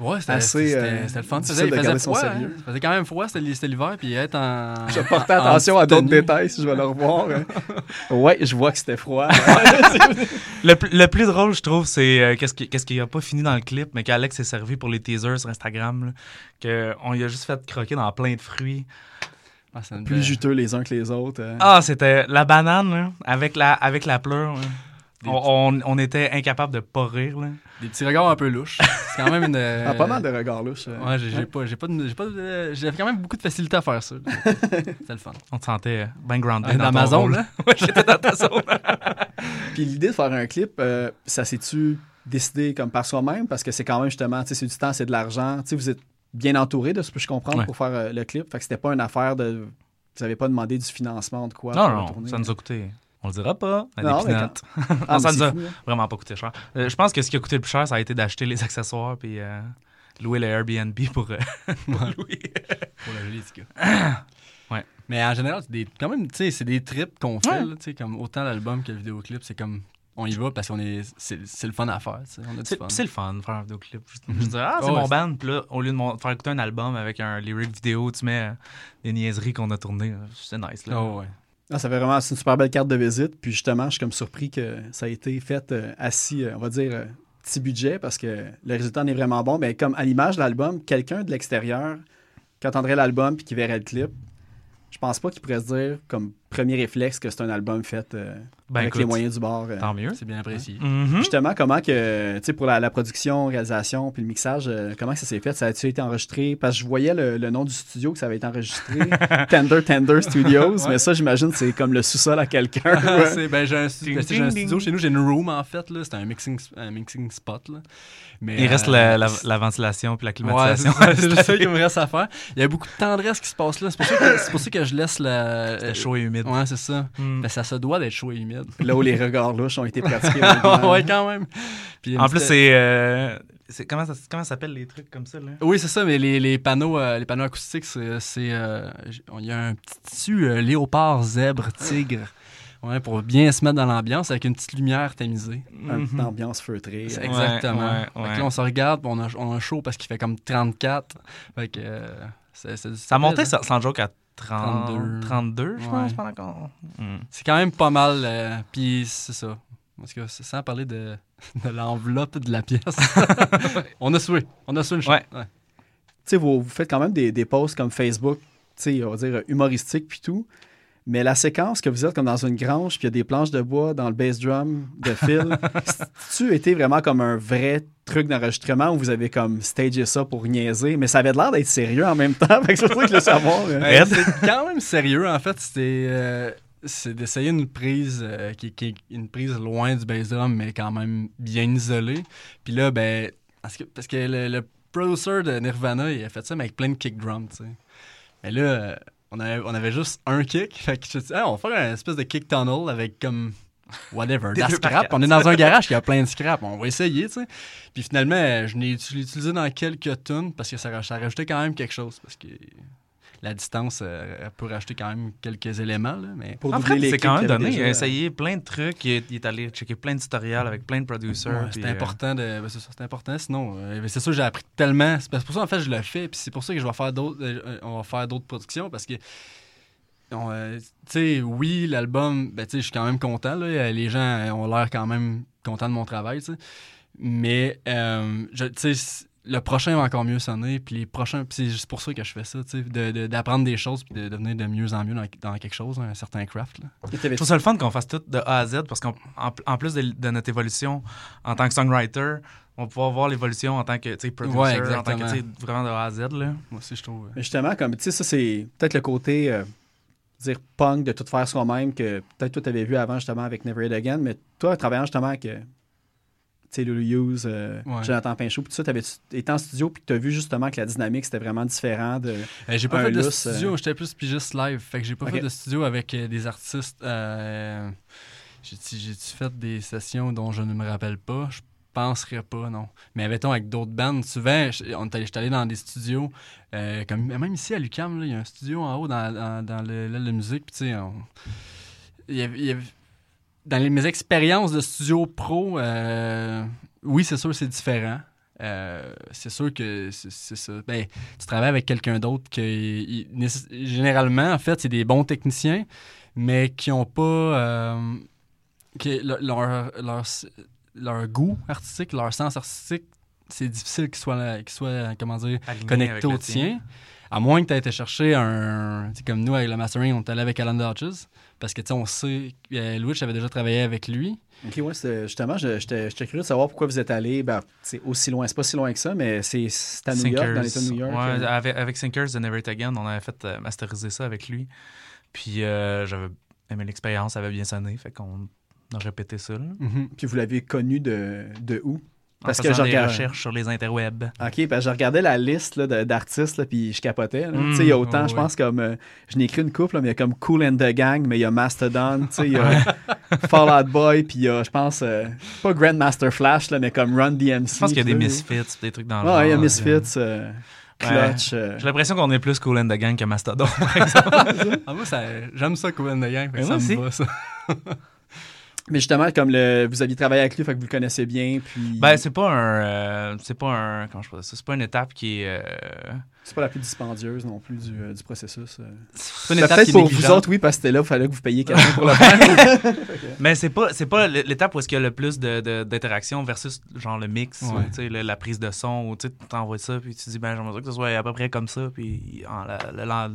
Ouais, c'était Assez, c'était- euh, c'était le fun. de faisait froid. hein. Quand même froid, c'était l'hiver, puis être en. Je vais porter en- en attention à d'autres détails si je vais le revoir. hein. ouais, je vois que c'était froid. Le, le plus drôle, je trouve, c'est euh, qu'est-ce qui qu'est-ce qui a pas fini dans le clip, mais qu'Alex s'est servi pour les teasers sur Instagram. là, que on lui a juste fait croquer dans plein de fruits. Ah, Plus belle- juteux les uns que les autres. euh. Ah, c'était la banane là, avec la avec la pleure. là. On, on- on était incapable de pas rire. Là. Des petits regards un peu louches. C'est quand même une. Ah, pas mal de regards louches. euh. Ouais, j'ai pas, j'ai pas, j'avais quand même beaucoup de facilité à faire ça. C'était le fun. On te sentait bien grounded. Dans dans ton ma zone, rôle. là? Ouais, j'étais dans ta zone. Puis l'idée de faire un clip, euh, ça s'est-tu décidé comme par soi-même? Parce que c'est quand même justement, tu sais, c'est du temps, c'est de l'argent. Tu sais, vous êtes bien entouré de ce que je comprends Ouais. pour faire euh, le clip. Fait que c'était pas une affaire de. Vous avez pas demandé du financement de quoi Non, non, tournée. ça nous a coûté. On le dira pas. à Non, des. Ah, ça nous a fou, hein. vraiment pas coûté cher. Euh, je pense que ce qui a coûté le plus cher, ça a été d'acheter les accessoires puis euh, louer le Airbnb pour, euh, pour louer. Pour le joli petit gars. Ouais. Mais en général, c'est des, quand même, tu sais, c'est des trips qu'on fait, Ouais. là, comme autant l'album que le vidéoclip, c'est comme, on y va parce qu'on est, c'est, c'est le fun à faire, C'est le fun de faire un vidéoclip. Je, dire, ah, c'est Oh, mon ouais, band. Puis là, au lieu de mon- faire écouter un album avec un lyric vidéo, tu mets euh, des niaiseries qu'on a tournées. C'est nice. Là. Oh, ouais. Ah, ça fait vraiment c'est une super belle carte de visite. Puis justement, je suis comme surpris que ça a été fait euh, assis, euh, on va dire, euh, petit budget parce que le résultat en est vraiment bon. Mais comme à l'image de l'album, quelqu'un de l'extérieur qui entendrait l'album puis qui verrait le clip, je pense pas qu'il pourrait se dire comme premier réflexe que c'est un album fait euh, Ben, avec écoute, les moyens du bord. euh. Tant mieux. C'est bien apprécié. Mhm. Justement, comment que, tu sais, pour la, la production, réalisation puis le mixage, euh, comment que ça s'est fait? Ça a-tu été enregistré? Parce que je voyais le, le nom du studio que ça avait été enregistré, Tender Tender Studios, mais ça, j'imagine, c'est comme le sous-sol à quelqu'un. ouais. C'est- ben, j'ai un, Ding, ding, studio ding. chez nous, j'ai une room en fait, là, c'est un mixing, un mixing spot. Là. Mais, Il reste euh, la, la- la ventilation puis la Ouais, c'est climatisation. ça, c'est ça qu'il me reste à faire. Il y a beaucoup de tendresse qui se passe là. C'est pour ça que, c'est pour ça que je laisse la. C'était chaud et humide. Ouais, c'est ça. Mm. Ben, ça se doit d'être chaud et humide. Là où les regards louches ont été pratiqués. ouais, quand même. Puis, En plus, c'est. euh, c'est- comment ça, comment ça s'appelle les trucs comme ça? Là? Oui, c'est ça, mais les, les panneaux, euh, les panneaux acoustiques, c'est. euh, Il y a un petit tissu euh, léopard, zèbre, tigre. Ouais, pour bien se mettre dans l'ambiance avec une petite lumière tamisée. Une petite Mhm. ambiance feutrée. Exactement. ouais, Fait que ouais. là, on se regarde, on a, on a chaud parce qu'il fait comme 34. Fait que. euh, Ça montait, ça, sans joke, à 30, 32. 32, je Ouais. pense, pendant qu'on. Mm. C'est quand même pas mal. euh, puis c'est ça. Parce que c'est- sans parler de, de l'enveloppe de la pièce. on a soué. On a soué une chose. Ouais. Tu sais, vous, vous faites quand même des, des posts comme Facebook, tu sais, on va dire humoristiques puis tout. Mais la séquence que vous êtes comme dans une grange, puis il y a des planches de bois dans le bass drum de Phil, tu été vraiment comme un vrai truc d'enregistrement où vous avez comme stagé ça pour niaiser, mais ça avait l'air d'être sérieux en même temps. Fait que c'est pour ça que je voulais savoir. hein. Euh, c'est quand même sérieux, en fait. C'était. euh, c'est d'essayer une prise euh, qui, qui est une prise loin du bass drum, mais quand même bien isolée. Puis là, ben. Parce que, parce que le, le producer de Nirvana, il a fait ça, mais avec plein de kick drums, tu sais. Mais là, on avait, on avait juste un kick. Fait que je on va faire une espèce de kick tunnel avec comme. Whatever, de la scrap. On est dans un garage qui a plein de scrap. On va essayer, tu sais. Puis finalement, je l'ai je l'ai utilisé dans quelques tunes parce que ça, ça rajoutait quand même quelque chose. Parce que la distance euh, elle peut rajouter quand même quelques éléments. Là, mais Pour En fait, c'est quand même donné. Il a déjà. essayé plein de trucs. Il est, il est allé checker plein de tutoriels avec plein de producers. Ouais, c'est euh, important de ben, c'est ça, c'est important sinon euh, c'est sûr j'ai appris tellement c'est pour ça en fait je le fais puis c'est pour ça que je vais faire d'autres euh, on va faire d'autres productions parce que on, euh, tu sais oui l'album ben tu sais je suis quand même content là Euh, les gens euh, ont l'air quand même contents de mon travail tu sais mais euh, je- le prochain va encore mieux sonner puis les prochains c'est juste pour ça que je fais ça tu sais de- de- d'apprendre des choses puis de devenir de mieux en mieux dans, dans quelque chose un certain craft là. Je trouve ça le fun qu'on fasse tout de A à Z parce qu'en en, plus de, de notre évolution en tant que songwriter, on va pouvoir voir l'évolution en tant que tu sais, producer, Ouais, en tant que tu sais, exactement. vraiment de A à Z. Là. moi aussi je trouve Mais justement, comme tu sais, ça, c'est peut-être le côté euh, dire punk de tout faire soi-même que peut-être toi, tu avais vu avant justement avec Never It Again, mais toi, en travaillant justement avec euh, sais, Lulu Hughes, euh, Ouais. Jonathan Pinchot, puis tout ça, tu avais été en studio, puis tu as vu justement que la dynamique, c'était vraiment différent de. Euh, j'ai pas un fait de lousse, studio, euh, j'étais plus pigiste live. Fait que j'ai pas fait de studio avec euh, des artistes. euh, J'ai-tu fait des sessions dont je ne me rappelle pas? Je penserais pas, non. Mais mettons, avec d'autres bandes, souvent, je- on est allé- j'étais allé dans des studios, euh, comme même ici à l'UQAM, là, il y a un studio en haut dans, dans, dans le- l'aile de musique. Puis tu sais, on- il y avait- il y avait- dans les- mes expériences de studio pro, euh, oui, c'est sûr, c'est différent. Euh, c'est sûr que c'est c'est ça. Ben, tu travailles avec quelqu'un d'autre que il- généralement en fait c'est des bons techniciens mais qui ont pas euh, qui- leur, leur leur goût artistique leur sens artistique c'est difficile qu'ils soient qu'ils soient comment dire Aligné connectés au tien à moins que tu aies été chercher un sais, comme nous avec le mastering on est allé avec Alan Dodges parce que tu sais on sait euh, Louis j'avais déjà travaillé avec lui Ok, ouais, c'est- justement, je- j'étais curieux de savoir pourquoi vous êtes allé ben, c'est aussi loin. C'est pas si loin que ça, mais c'est c'est à New York, dans l'État de New York. Ouais, euh, avec, avec Sinkers de Never It Again, on avait fait euh, masteriser ça avec lui. Puis euh, j'avais aimé l'expérience, ça avait bien sonné. Fait qu'on a répété ça. là. Puis vous l'avez connu de, de où? Parce en que je des recherches sur les interwebs. OK, parce que je regardais la liste là, d'artistes, là, puis je capotais. Mm, sais, il y a autant, ouais, je ouais. pense, comme... euh, je n'ai écrit une couple, là, mais il y a comme Cool and the Gang, mais il y a Mastodon, tu sais, il y a Fall Out Boy, puis il y a, je pense, euh, pas Grandmaster Flash, là, mais comme Run DMC. Je pense qu'il y a des. Misfits, des trucs dans le Ouais, il y a. Misfits, euh, Clutch. euh, J'ai l'impression qu'on est plus Cool and the Gang que Mastodon, par exemple. ah, moi ça j'aime ça Cool and the Gang ça moi me aussi. va ça Mais justement, comme le, vous aviez travaillé avec lui, fait que vous le connaissez bien, puis... ben, c'est pas un. euh, c'est pas un. Comment je peux dire ça? C'est pas une étape qui est. euh, c'est pas la plus dispendieuse non plus du, euh, du processus. c'est une étape Peut-être qui est pour vous autres, oui, parce que c'était là, il fallait que vous payiez quelqu'un pour le faire. Mais c'est pas, c'est pas l'étape où est-ce qu'il y a le plus de, de- d'interaction versus genre le mix, Ouais. ou, tu sais, le- la prise de son, ou tu t'envoies ça, puis tu dis, ben, j'aimerais ça que ce soit à peu près comme ça, puis en, la-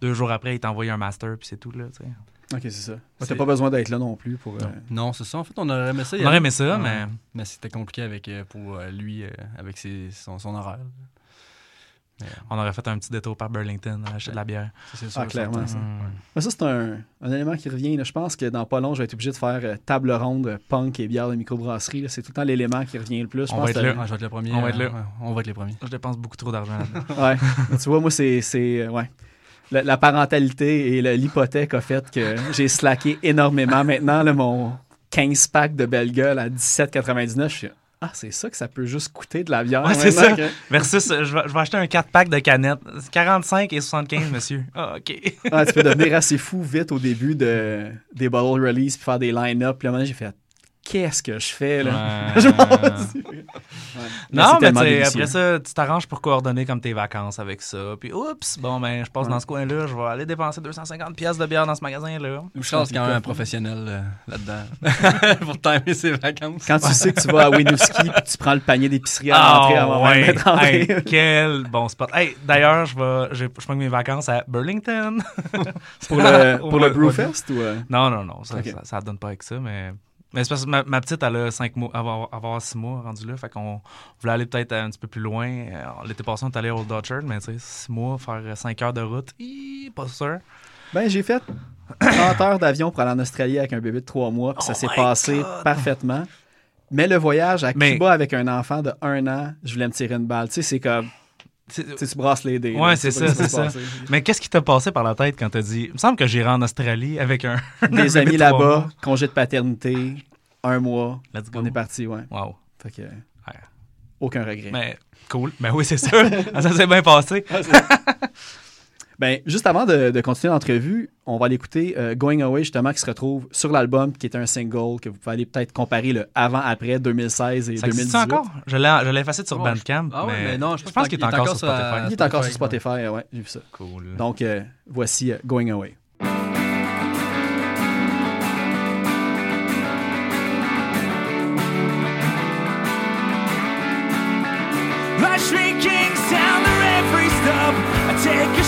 deux jours après, il t'envoie un master, puis c'est tout, là, tu sais. OK, c'est ça. T'as pas besoin d'être là non plus pour... euh, non c'est ça en fait on aurait aimé ça On aurait aimé ça, Ouais. mais Mais c'était compliqué avec, euh, pour euh, lui, avec ses, son, son horaire. Mais, on aurait fait un petit détour par Burlington à acheter de la bière. ça, c'est sûr, Ah, clairement, certain. ça. Mm. Mais ça, c'est un, un élément qui revient. là. Je pense que dans pas long, je vais être obligé de faire euh, table ronde, punk et bière de microbrasserie. C'est tout le temps l'élément qui revient le plus. Je On pense va être là. Ah, je vais être le premier. On va être là. ouais, on va être les premiers. Je dépense beaucoup trop d'argent Ouais. Tu vois, moi, c'est. c'est, ouais. La, la parentalité et l'hypothèque a fait que j'ai slacké énormément. Maintenant, là, mon 15 pack de belle gueule à 17,99, je suis. Ah, c'est ça que ça peut juste coûter de la bière. Ouais, c'est ça. que- Versus, euh, je vais, je vais acheter un 4-pack de canettes. 45 et 75, monsieur. Ah, OK. Ah, tu peux devenir assez fou vite au début de, des bottle release puis faire des line-up. Puis là, maintenant, j'ai fait qu'est-ce que je fais là? Ouais. Je. Ouais. Non, mais tellement tu sais, délicieux. après ça, tu t'arranges pour coordonner comme tes vacances avec ça. Puis, oups, bon, ben, je passe Ouais. dans ce coin-là, je vais aller dépenser 250 pièces de bière dans ce magasin-là. Charles, c'est quand même un professionnel euh, là-dedans. pour timer ses vacances. Quand tu sais que tu vas à Winooski puis tu prends le panier d'épicerie à l'entrée avant Ah, ouais. d'être entré. Hey, quel bon spot. Hey, d'ailleurs, je vais, je, je prends mes vacances à Burlington. pour le, pour le Brewfest ou. euh? Non, non, non, ça, ça donne pas avec ça, mais. Mais c'est parce que ma, ma petite, elle a 5 mois, elle va avoir- avoir 6 mois rendu là. Fait qu'on voulait aller peut-être un petit peu plus loin. Euh, L'été passé, on est allé au Old Orchard, mais tu sais, 6 mois, faire 5 heures de route, hi, pas sûr. Ben, j'ai fait 30 heures d'avion pour aller en Australie avec un bébé de 3 mois, puis ça Oh s'est passé God. parfaitement. Mais le voyage à Mais- Cuba avec un enfant de 1 an, je voulais me tirer une balle. Tu sais, c'est comme. Tu tu brasses les dés. Ouais, c'est ça, c'est ça. Mais qu'est-ce qui t'a passé par la tête quand t'as dit. Il me semble que j'irai en Australie avec un. Des amis là-bas, congé de paternité, un mois. Let's go. On est parti, ouais. Wow. Fait que. Aucun regret. Mais cool. Ben oui, c'est sûr. ça s'est bien passé. Ben, juste avant de, de continuer l'entrevue, on va aller écouter euh, Going Away, justement, qui se retrouve sur l'album, qui est un single que vous pouvez aller peut-être comparer le avant-après 2016 et Ça 2018. existe encore? Je l'ai, je l'ai effacé sur Ouais, Bandcamp. Ah ouais, mais, mais non, je pense qu'il est encore sur Spotify. Il est encore sur Spotify, ouais, j'ai vu ça. Cool. Donc, euh, voici euh, Going Away.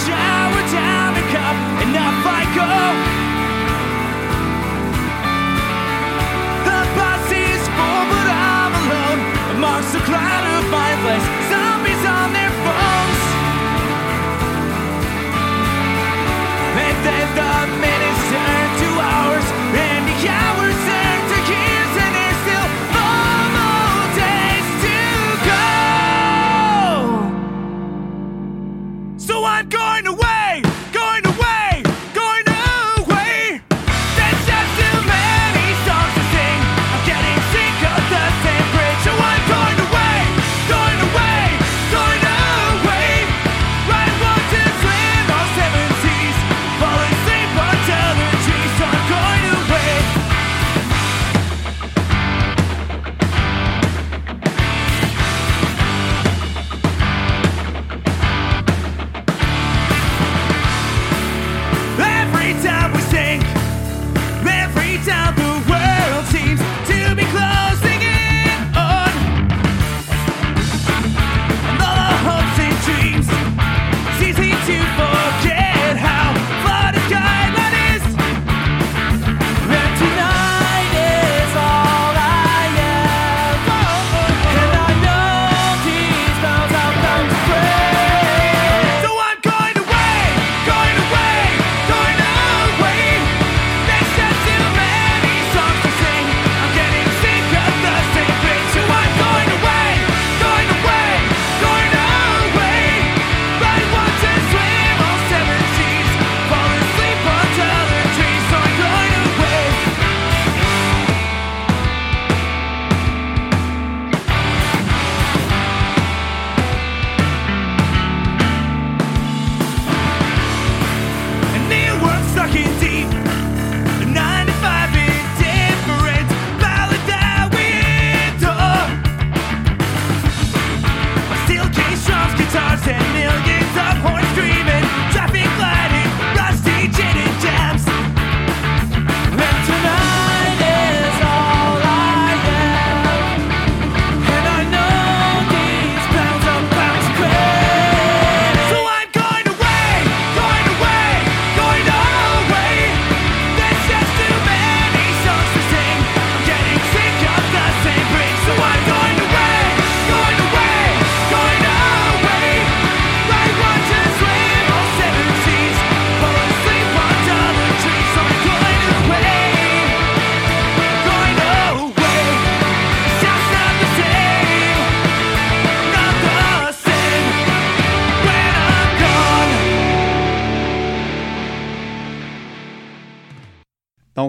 Shower down a cup and up I go. The bus is full, but I'm alone amongst the crowd of my place. Zombies on their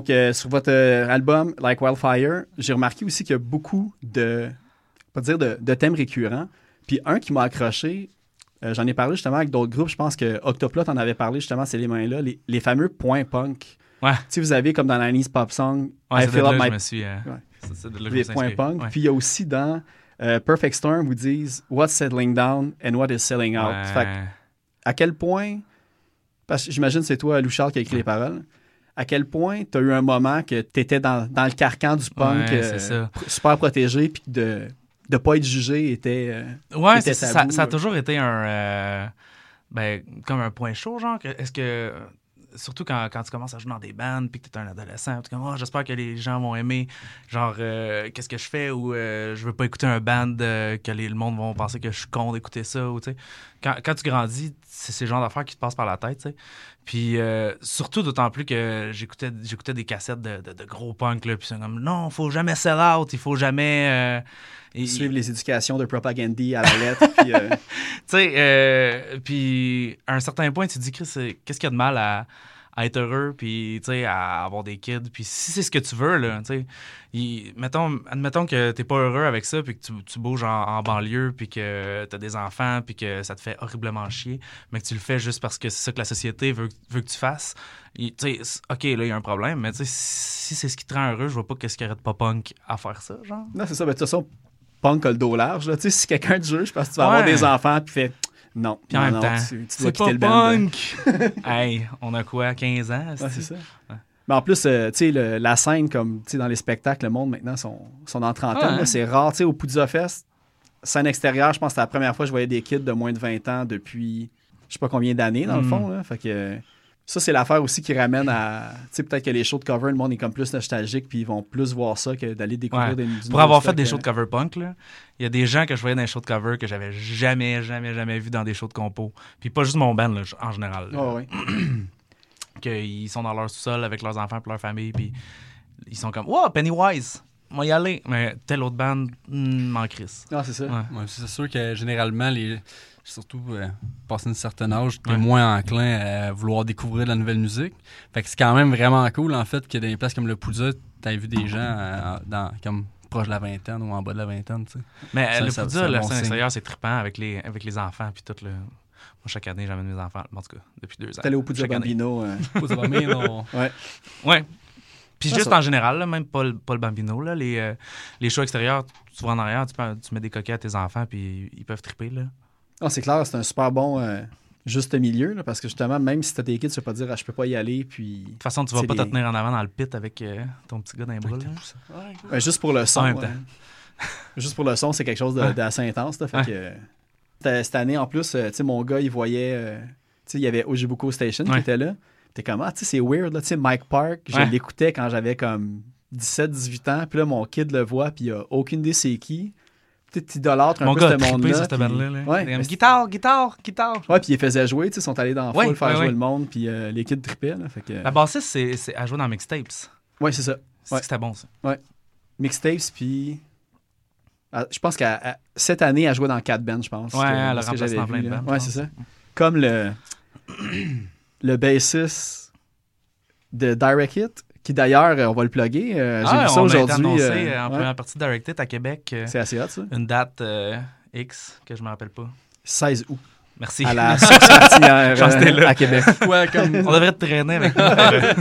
Donc, euh, sur votre euh, album Like Wildfire, j'ai remarqué aussi qu'il y a beaucoup de, pas dire de, de thèmes récurrents. Puis un qui m'a accroché, euh, j'en ai parlé justement avec d'autres groupes. Je pense que Octoplot en avait parlé justement ces éléments-là, les, les fameux points punk. Ouais. Tu sais, vous avez comme dans la 90s Pop Song, Ouais, I là Up My suis. euh, Ouais. les points punk. Ouais. Puis il y a aussi dans euh, Perfect Storm, vous disent What's settling down and what is selling out. Fait à quel point, parce que j'imagine c'est toi, Louchard, qui a écrit les paroles, à quel point tu as eu un moment que tu étais dans, dans le carcan du punk, Ouais, euh, super protégé, puis de ne pas être jugé était. euh, Ouais, était ça, ça a toujours été un. euh, ben, comme un point chaud, genre. Est-ce que. Surtout quand, quand tu commences à jouer dans des bandes puis que tu es un adolescent, tu comme, Oh, j'espère que les gens vont aimer. Genre, qu'est-ce que je fais ou je veux pas écouter un band que les- le monde vont penser que je suis con d'écouter ça. Ou, tu sais. quand, quand tu grandis, c'est ces genres d'affaires qui te passent par la tête. tu sais. Puis euh, surtout, d'autant plus que j'écoutais, j'écoutais des cassettes de, de- de gros punk. Là, puis c'est comme, non, faut jamais sell out, il faut jamais. euh, et- suivre les éducations de Propagandy à la lettre. puis, euh, tu sais, euh, puis à un certain point, tu te dis, qu'est-ce qu'il y a de mal à, à être heureux, puis, à avoir des kids. Puis si c'est ce que tu veux, là, tu sais, il- mettons, admettons que t'es pas heureux avec ça, puis que tu, tu bouges en, en banlieue, puis que t'as des enfants, puis que ça te fait horriblement chier, mais que tu le fais juste parce que c'est ça que la société veut, veut que tu fasses. il- Tu sais, c'est- OK, là, il y a un problème, mais si c'est ce qui te rend heureux, je vois pas qu'est-ce qu'il y aurait de pas punk à faire ça, genre. Non, c'est ça. Ben, de toute façon, punk a le dos large. Là. Si quelqu'un te juge parce que tu vas avoir des enfants, puis fait non. Puis en non, même non, temps, tu, tu dois quitter pas le punk! hey, on a quoi, 15 ans? Ouais, c'est ça. Mais en plus, euh, tu sais, la scène, comme dans les spectacles, le monde maintenant sont, sont dans trentaine. Ouais. là. C'est rare. Tu sais, au Poudza Fest, scène extérieure, je pense que c'était la première fois que je voyais des kids de moins de 20 ans depuis je sais pas combien d'années, dans le Mm. fond. Là. Fait que ça, c'est l'affaire aussi qui ramène à. Tu sais, peut-être que les shows de cover, le monde est comme plus nostalgique, puis ils vont plus voir ça que d'aller découvrir Ouais. des du Pour avoir fait des euh. shows de cover punk, là, il y a des gens que je voyais dans les shows de cover que j'avais jamais, jamais, jamais vu dans des shows de compo. Puis pas juste mon band, là, en général. là. Ouais, ouais. Qu'ils sont dans leur sous-sol avec leurs enfants et leur famille, puis ils sont comme « Wow, Pennywise! Moi y aller! » Mais telle autre band, hmm, m'en crisse. Non, c'est ça. Ouais. Ouais, c'est sûr que généralement, les, surtout euh, passé un certain âge, t'es Ouais. moins enclin à vouloir découvrir de la nouvelle musique. Fait que c'est quand même vraiment cool, en fait, que dans des places comme le Poudza, t'as vu des gens euh, dans, comme proche de la vingtaine ou en bas de la vingtaine, tu sais. Mais Ça, le ça- Poudza, c'est un la bon scène signe. extérieure, c'est trippant avec les, avec les enfants, puis tout le... Moi, chaque année, j'amène mes enfants, en tout cas, depuis deux ans. T'es allé au. Bambino. euh, Bambino, Ouais. Puis Ah, juste ça- en général, là, même pas le, pas le bambino, là, les, euh, les shows extérieurs, tu vas en arrière, tu, peux- tu mets des coquets à tes enfants, puis ils peuvent triper. Là. Ah, c'est clair, c'est un super bon euh, juste milieu, là, parce que justement, même si t'as tes kids, tu vas pas dire ah, je peux pas y aller, puis. De toute façon, tu vas pas les- te tenir en avant dans le pit avec euh, ton petit gars dans les bras. juste pour le son. En même ouais. temps. juste pour le son, c'est quelque chose d'assez intense. Là, fait Ouais. que, euh, cette- année, en plus, euh, tu sais, mon gars, il voyait. euh, tu sais, il y avait Ojibuko Station qui était là. T'es comme, ah, tu sais, c'est weird, là. Tu sais, Mike Park, je Ouais. l'écoutais quand j'avais comme 17-18 ans. Puis là, mon kid le voit, puis il a aucune idée c'est qui. T'idolâtres un Mon peu gars ce monde-là. puis-. Ouais, mais- guitare, guitare, guitare. ouais, puis ils faisaient jouer, tu sais, ils sont allés dans la Ouais, foule faire ouais, jouer ouais. le monde, puis euh, les kids trippaient, là. Fait que... La bassiste, c'est, c'est à jouer dans Mixtapes. Ouais, c'est ça. Ouais. que c'était bon, ça. Mixtapes, puis. Je pense qu'à à- cette année, elle jouait dans 4 bands, je pense. Ouais, que- elle a que remplacé dans plein de bands, Ouais, c'est ça. Comme le. le bassiste de Direct Hit, qui d'ailleurs, euh, on va le plugger. euh, J'ai Ah, vu ça on a aujourd'hui. annoncé euh, euh, en ouais. première partie de Directed à Québec. euh, C'est assez hot, ça. une date X que je me rappelle pas. 16 août, Merci. à la Chance euh, à Québec. Ouais, comme... On devrait te traîner avec nous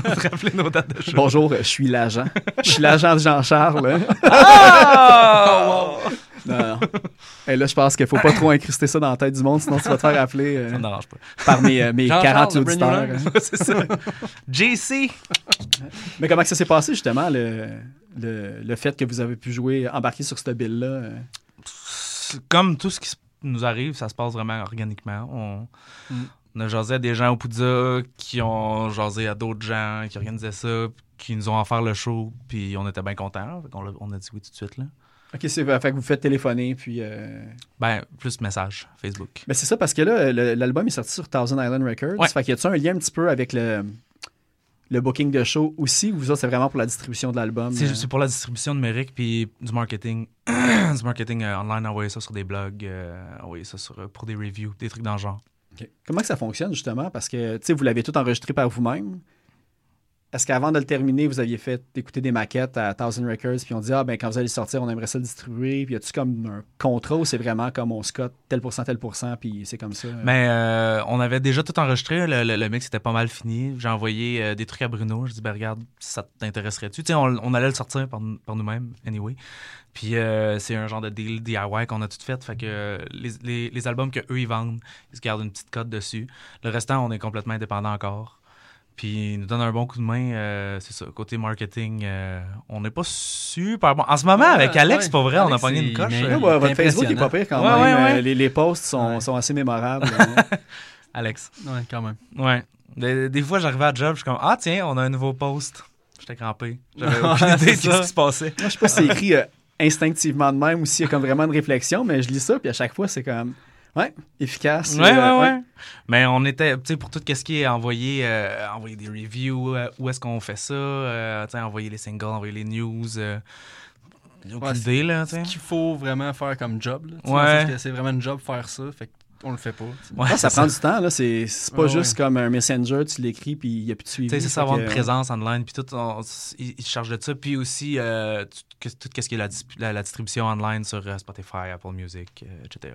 pour te rappeler nos dates de show. Bonjour, je suis l'agent. Je suis l'agent de Jean-Charles. Ah! Non, non. Et là, je pense qu'il faut pas trop incruster ça dans la tête du monde, sinon tu vas te faire appeler euh, Ça me dérange pas. par mes, euh, mes Jean-Charles 40 de auditeurs. Hein. c'est ça. JC. Mais comment que ça s'est passé, justement, le, le, le fait que vous avez pu jouer, embarquer sur cette bill-là? euh? Comme tout ce qui se- nous arrive, ça se passe vraiment organiquement. On, Mm. on a jasé à des gens au Poudza qui ont jasé à d'autres gens qui organisaient ça, qui nous ont offert le show, puis on était bien contents. On a dit oui tout de suite. Là. OK, c'est fait que vous faites téléphoner, puis... euh, Ben, plus message, Facebook. Mais c'est ça, parce que là, l'album est sorti sur Thousand Island Records. Ouais. Fait qu'il y a un lien un petit peu avec le, le booking de show aussi, ou vous autres, c'est vraiment pour la distribution de l'album? C'est euh? c'est pour la distribution numérique puis du marketing. du marketing euh, online, envoyer ça sur des blogs, euh, envoyer ça sur, euh, pour des reviews, des trucs dans le genre. Comment que ça fonctionne, justement? Parce que, tu sais, vous l'avez tout enregistré par vous-même. Est-ce qu'avant de le terminer, vous aviez fait écouter des maquettes à Thousand Records, puis on dit, ah, ben, quand vous allez le sortir, on aimerait ça le distribuer, puis y a-tu comme un contrat ou c'est vraiment comme on scotte tel pourcent, tel pourcent, puis c'est comme ça? Mais euh, on avait déjà tout enregistré. Le, le- mix était pas mal fini. J'ai envoyé euh, des trucs à Bruno. Je dis, ben regarde, ça t'intéresserait-tu? Tu sais, on, allait le sortir par, nous-mêmes, anyway. Puis euh, c'est un genre de deal DIY qu'on a tout fait. Fait que les, les- albums que eux ils vendent, ils se gardent une petite cote dessus. Le restant, on est complètement indépendant encore. Puis ils nous donnent un bon coup de main. euh, c'est ça, côté marketing, euh, on n'est pas super bon. En ce moment, Ouais, avec Alex, ouais. pour vrai, on a Alex, pogné une il- coche. mais- euh, Ouais, ouais, votre Facebook est pas pire quand Ouais, même. ouais, ouais. Les, les posts sont, Ouais. sont assez mémorables. hein. Alex. Ouais, quand même. Ouais. Des, des fois, j'arrivais à job, je suis comme Ah, tiens, on a un nouveau post. J'étais crampé. J'avais aucune idée de ce qui se passait. Moi, je sais pas si c'est écrit euh, instinctivement de même ou s'il y a comme vraiment une réflexion, mais je lis ça, puis à chaque fois, c'est comme, ouais, efficace. Ouais, euh, ouais, ouais. Mais on était, tu sais, pour tout ce qui est envoyé, euh, envoyer des reviews, euh, où est-ce qu'on fait ça, euh, tu sais, envoyer les singles, envoyer les news. Euh, aucune Ouais, idée, là, tu sais. Ce qu'il faut vraiment faire comme job. Là, Ouais. C'est vraiment une job faire ça. Fait que on le fait pas. Ouais, Ah, ça prend du temps, là. C'est c'est pas Ouais, juste ouais. comme un messenger, tu l'écris, puis il n'y a plus de suivi. Tu sais, c'est ça, avoir que, une présence online, puis tout, on- ils se chargent de ça. Puis aussi, euh, tout, ce qui est la, la, la distribution online sur euh, Spotify, Apple Music, euh, etc.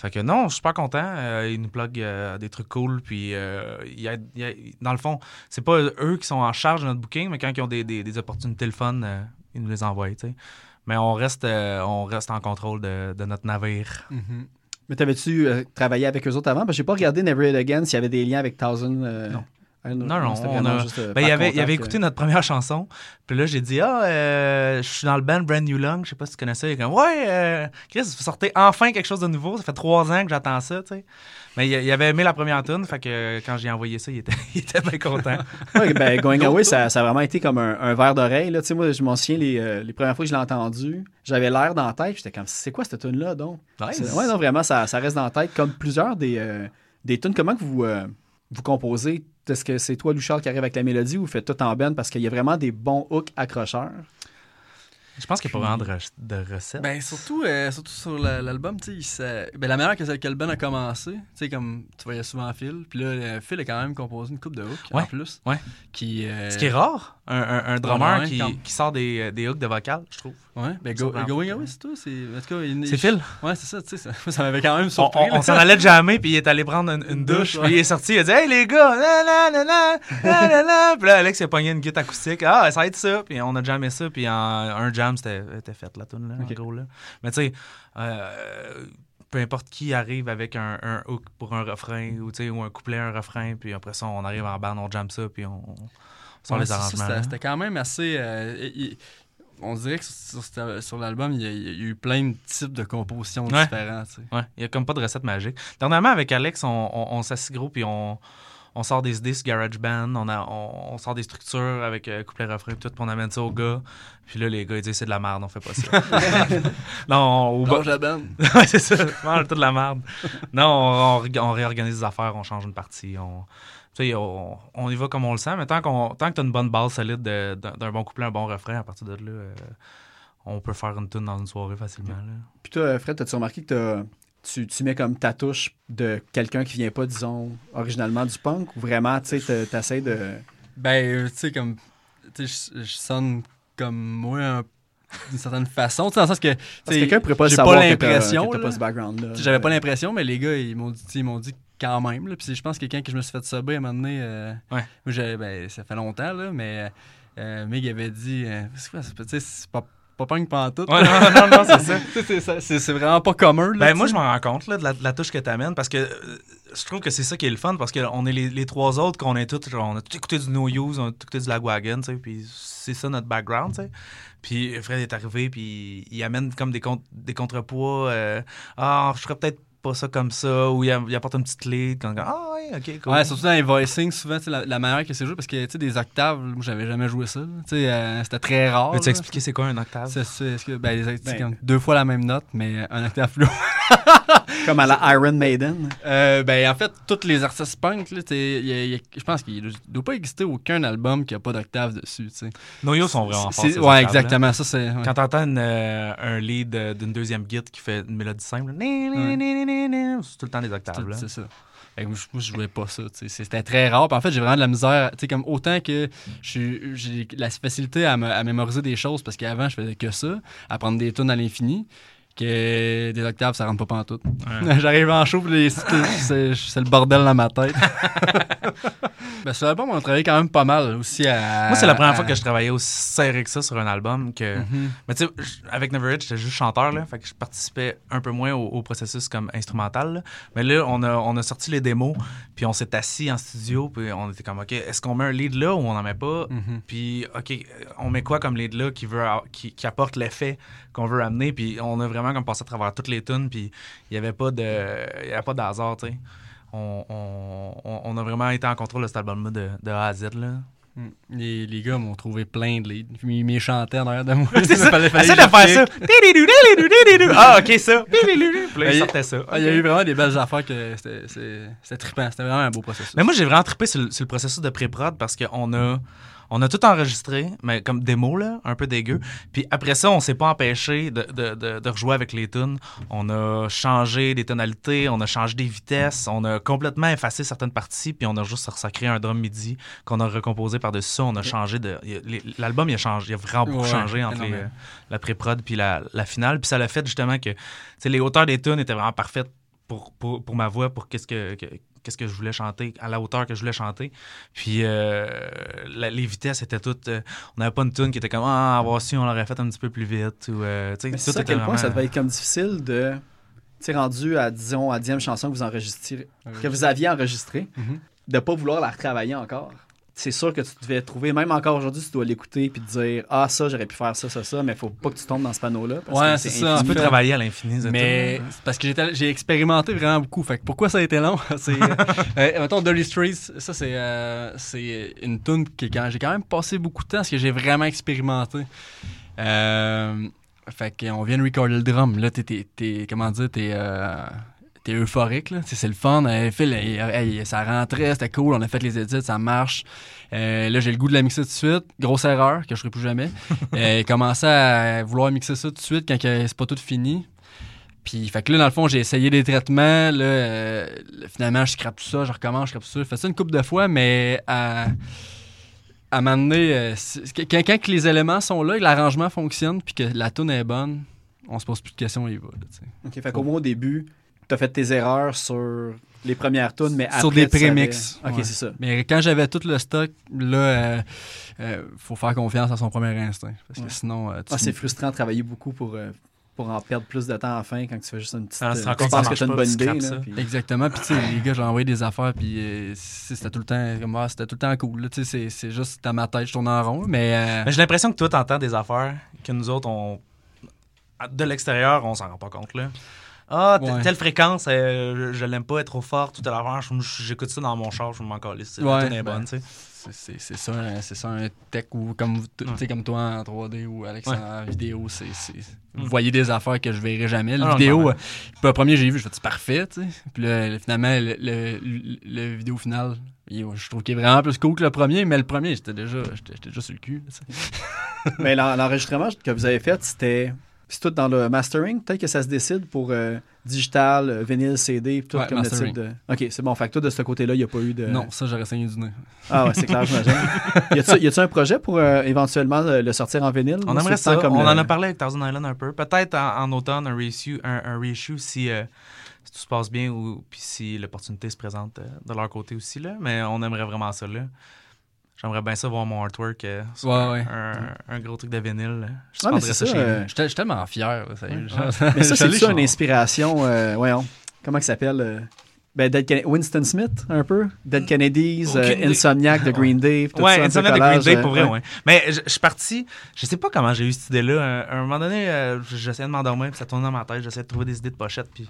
Fait que non, je suis super content. Euh, ils nous plug euh, des trucs cool. Puis, euh, y a- il y a- dans le fond, c'est pas eux qui sont en charge de notre booking, mais quand ils ont des, des, des opportunités le fun, ils nous les envoient. Mais on reste, on reste en contrôle de, de notre navire. Mhm. Mais t'avais-tu travaillé avec eux autres avant? Parce que j'ai pas regardé Never It Again s'il y avait des liens avec Thousand. Non. Know. Non, non, c'était on a- euh, Ben, il avait, il avait euh. écouté notre première chanson. Puis là, j'ai dit, ah, euh, je suis dans le band Brand New Lung. Je sais pas si tu connais ça. Il est comme, ouais, euh, Chris, vous sortez enfin quelque chose de nouveau. Ça fait trois ans que j'attends ça, tu sais. Mais il, il avait aimé la première tune. Fait que quand j'ai envoyé ça, il était, il était bien content. Ouais, ben, Going Away, ça, ça a vraiment été comme un, un verre d'oreille. Tu sais, moi, je m'en souviens, les, euh, les premières fois que je l'ai entendu, j'avais l'air dans la tête. J'étais comme, c'est quoi cette tune-là, donc? C'est- Ouais, non, vraiment, ça, ça reste dans la tête. Comme plusieurs des, euh, des tunes, comment que vous, euh, vous composez? Est-ce que c'est toi, Louchard, qui arrive avec la mélodie ou vous faites tout en ben? Parce qu'il y a vraiment des bons hooks accrocheurs? Je pense qu'il n'y a pas vraiment de, re- de recette. Ben, surtout, euh, surtout sur la- l'album, tu sais, ça- ben, la manière que, que le band a commencé, tu sais, comme tu voyais souvent Phil, puis là, euh, Phil a quand même composé une coupe de hooks en plus. ouais. Qui, euh, Ce qui est rare, un, un, un drummer ouais, qui, qui sort des, des hooks de vocal, je trouve. Ouais, ben, go, Going. Away, c'est toi, c'est. En tout cas, il- C'est il- Phil. Ouais, c'est ça, tu sais, ça, ça m'avait quand même surpris. on- on s'en allait jamais, puis il est allé prendre une, une douche, ouais. puis il est sorti, il a dit Hey les gars, la la, la la la. Puis là, Alex il a pogné une guitare acoustique. Ah, ça va être ça. Puis on a jammé ça, puis en un jam, c'était c'était fait la tune là, en gros là. Mais tu sais, euh, peu importe qui arrive avec un, un hook pour un refrain, ou, tu sais, ou un couplet, un refrain, puis après ça, on arrive en band, on jamme ça, puis on, on sort Ouais, les arrangements. c'était- quand même assez. euh, on dirait que sur, sur- sur l'album, il y, a, il y a eu plein de types de compositions Ouais. tu sais. Ouais, il n'y a comme pas de recette magique. Dernièrement, avec Alex, on, on, on puis on, on sort des idées sur GarageBand, on, a, on, on sort des structures avec euh, couplet refrain tout, puis on amène ça aux gars. Puis là, les gars, ils disent c'est de la merde, on fait pas ça. non, on, Lâche la band. ouais, c'est ça, mange toute la merde. Non, on, on, ré- on réorganise des affaires, on change une partie, on... On, on y va comme on le sent, mais tant, qu'on, tant que tu as une bonne base solide de- d'un, bon couplet, un bon refrain, à partir de là, euh, on peut faire une tune dans une soirée facilement. Là. Puis toi, Fred, as-tu remarqué que tu, tu mets comme ta touche de quelqu'un qui vient pas, disons, originalement du punk ou vraiment, tu sais, t'essaies de. Ben, euh, tu sais, comme. Tu sais, je- sonne comme moi un- d'une certaine façon. Tu sais, dans le sens que. Parce que quelqu'un pourrait pas savoir pas que t'as- l'impression, J'avais pas l'impression, mais les gars, ils m'ont dit, ils m'ont dit quand même. Là. Puis je pense que quand que je me suis fait subber à un moment donné, euh, Ouais. moi, ben, ça fait longtemps, là, mais euh, Meg avait dit euh, c'est quoi, c'est pas- pas, punk pantoute. Ouais, non, non, non, c'est ça. C'est vraiment pas commun. Là, Ben, moi, je m'en rends compte là, de, la, de la touche que tu amènes parce que euh, je trouve que c'est ça qui est le fun parce qu'on est les, les trois autres qu'on est tous, on a tout écouté du No Use, on a tout écouté du Lagwagon, puis c'est ça notre background, tu sais. Puis Fred est arrivé, puis il amène comme des, contre, des contrepoids. euh, ah, je ferais peut-être pas ça comme ça, ou il, apporte une petite clé. Comme, ah, ouais, ok, cool. Ouais, surtout dans les voicings, souvent, tu la, la manière que c'est joué, parce que tu sais, des octaves, moi, j'avais jamais joué ça. Tu euh, c'était très rare. Veux-tu là. expliquer c'est quoi un octave? C'est ça, est-ce que, ben, les c'est Ben. deux fois la même note, mais un octave plus haut. Comme à la Iron Maiden. Euh, ben, en fait, tous les artistes punk, t'sais, je pense qu'il ne doit pas exister aucun album qui a pas d'octave dessus. tu sais. Nos Yo sont vraiment C'est- forts. Ouais, exactement. Ça, c'est. ouais. Quand t'entends une, euh, un lead euh, d'une deuxième git qui fait une mélodie simple, là, c'est tout le temps des octaves. là. C'est ça. Fait que moi, je- jouais pas ça. C'était très rare. Puis en fait, j'ai vraiment de la misère. Tu sais, comme autant que j'ai la facilité à, me- à mémoriser des choses parce qu'avant, je faisais que ça, à prendre des tunes à l'infini, que des octaves, ça rentre pas pantoute. Ouais. J'arrive en show, puis les- c'est c'est le bordel dans ma tête. ben, sur l'album, on a travaillé quand même pas mal aussi à. Moi, c'est la première à- fois que je travaillais aussi serré que ça sur un album. que Mhm. Mais tu sais, avec Never It, j'étais juste chanteur, là. Fait que je participais un peu moins au, au processus comme instrumental. là. Mais là, on a, on a sorti les démos, puis on s'est assis en studio, puis on était comme, OK, est-ce qu'on met un lead là ou on n'en met pas? Mhm. Puis, OK, on met quoi comme lead là qui, veut, qui, qui apporte l'effet qu'on veut amener? Puis on a vraiment comme passé à travers toutes les tunes, puis il n'y avait pas de, il y avait pas de hasard, tu sais. On, on, on- on a vraiment été en contrôle de cet album-là de, de A à Z, là. Mm. Les, les gars m'ont trouvé plein de leads. Ils m'y chantaient en arrière de moi. C'est ça. Fallait- fallait de faire ça. Ah, ok, ça. Puis sortait ça. Il y a eu vraiment des belles affaires que c'était- trippant. C'était vraiment un beau processus. Mais moi, j'ai vraiment trippé sur, sur le processus de pré-prod parce qu'on a, On a tout enregistré, mais comme démo, là, un peu dégueu. Puis après ça, on s'est pas empêché de, de, de, de rejouer avec les tunes. On a changé des tonalités, on a changé des vitesses, on a complètement effacé certaines parties, puis on a juste sacré un drum midi qu'on a recomposé par-dessus ça. On a changé de. L'album, il a changé. Il a vraiment beaucoup Ouais, changé entre les, la pré-prod puis la, la finale. Puis ça l'a fait justement que les hauteurs des tunes étaient vraiment parfaites pour, pour, pour ma voix, pour qu'est-ce que, que- qu'est-ce que je voulais chanter, à la hauteur que je voulais chanter. Puis euh, la- les vitesses étaient toutes. euh, on n'avait pas une tune qui était comme Ah, à voir si on l'aurait fait un petit peu plus vite. Ou, euh, tu sais, Mais tout ça à quel point ça devait être comme difficile de. Tu sais, rendu à, disons, à la dixième chanson que vous enregistrez, que vous aviez enregistrée, Mhm. de pas vouloir la retravailler encore. C'est sûr que tu devais trouver, même encore aujourd'hui, tu dois l'écouter puis te dire Ah, ça, j'aurais pu faire ça, ça, ça, mais faut pas que tu tombes dans ce panneau-là. Ouais, c'est ça, Tu peux travailler à l'infini. cette Mais c'est parce que j'ai j'ai expérimenté vraiment beaucoup. Fait que pourquoi ça a été long? c'est, euh, mettons, Dirty Streets, ça, c'est, euh, c'est une tune que quand, j'ai quand même passé beaucoup de temps parce que j'ai vraiment expérimenté. Euh, fait qu'on vient de recorder le drum. Là, t'es, comment dire, t'es, euh, t'es euphorique, C'est le fun. Euh, Phil, hey, hey, ça rentrait, c'était cool. On a fait les edits, ça marche. Euh, là, j'ai le goût de la mixer tout de suite. Grosse erreur que je ferai plus jamais. euh, commencer à vouloir mixer ça tout de suite quand que c'est pas tout fini. Puis, fait que là, dans le fond, j'ai essayé des traitements. Là, euh, finalement, je scrape tout ça, je recommence, je scrape tout ça. Je fais ça une couple de fois, mais à, à un moment donné, euh, c'est- quand, quand que les éléments sont là, que l'arrangement fonctionne, puis que la tune est bonne, on se pose plus de questions, il va. là, tu sais. OK, fait qu'au moins au début, tu as fait tes erreurs sur les premières tunes, mais Sur après, des tu savais- prémix, OK, ouais. c'est ça. Mais quand j'avais tout le stock, là, euh, euh, faut faire confiance à son premier instinct. Parce que Ouais. sinon, euh, Ah, c'est frustrant de travailler beaucoup pour, euh, pour en perdre plus de temps à la fin quand tu fais juste une petite. Ah, on se rend tu compte que ça penses que marche tu as une bonne idée. là, puis- Exactement. Puis, tu sais, les gars, j'ai envoyé des affaires, puis euh, c'était tout le temps, comme, ah, c'était tout le temps cool. Tu sais, c'est- c'est juste dans ma tête, je tourne en rond. Mais, euh, Mais j'ai l'impression que toi, t'entends des affaires que nous autres, on... de l'extérieur, on s'en rend pas compte. là. Ah, Ouais. telle fréquence, euh, je, je l'aime pas, elle est trop forte, tout à l'heure, je- j'écoute ça dans mon char, je m'en calisse. La Ouais, tune est ben, bonne, tu sais. c'est- c'est c'est ça, hein, c'est ça un tech ou comme, sais, comme toi en 3D ou Alex Ouais. en vidéo. c'est c'est- Vous Mm. voyez des affaires que je verrai jamais. La Ah, non, vidéo, euh, puis le premier, j'ai vu, je fais, c'est parfait. tu sais. Puis là, finalement, le, le- le- le vidéo final, je trouve qu'il est vraiment plus cool que le premier, mais le premier, j'étais déjà, j'étais déjà sur le cul. Mais l'en- l'enregistrement que vous avez fait, c'était. C'est tout dans le mastering. Peut-être que ça se décide pour euh, digital, euh, vinyle, CD, tout Ouais, comme mastering. le type de. Ok, c'est bon. Fait que toi, de ce côté-là, il n'y a pas eu de. Non, ça, j'aurais saigné du nez. Ah ouais, c'est clair, j'imagine. y a-tu un projet pour euh, éventuellement le sortir en vinyle? On aimerait ça. comme on le- en a parlé avec Thousand Island un peu. Peut-être en, en automne, un reissue, un, un reissue si, euh, si tout se passe bien ou puis si l'opportunité se présente euh, de leur côté aussi. Là. Mais on aimerait vraiment ça. là. J'aimerais bien ça voir mon artwork euh, sur Ouais, un, ouais. un- un gros truc de vinyle. là. Je Ah, mais ça ça. chez euh. J'étais j'étais tellement fier. là, sérieux. Mais ça, c'est ça une inspiration. euh, voyons. Comment il s'appelle euh, ben, Dead Winston Smith, un peu? Dead Kennedys, euh, idée. Insomniac de Green Day. tout Ouais, ça, Insomniac de Green Day, pour vrai, ouais. ouais. Mais je, je suis parti, je sais pas comment j'ai eu cette idée-là. À un, moment donné, euh, j'essayais de m'endormir, puis ça tournait dans ma tête. J'essayais de trouver des idées de pochettes, puis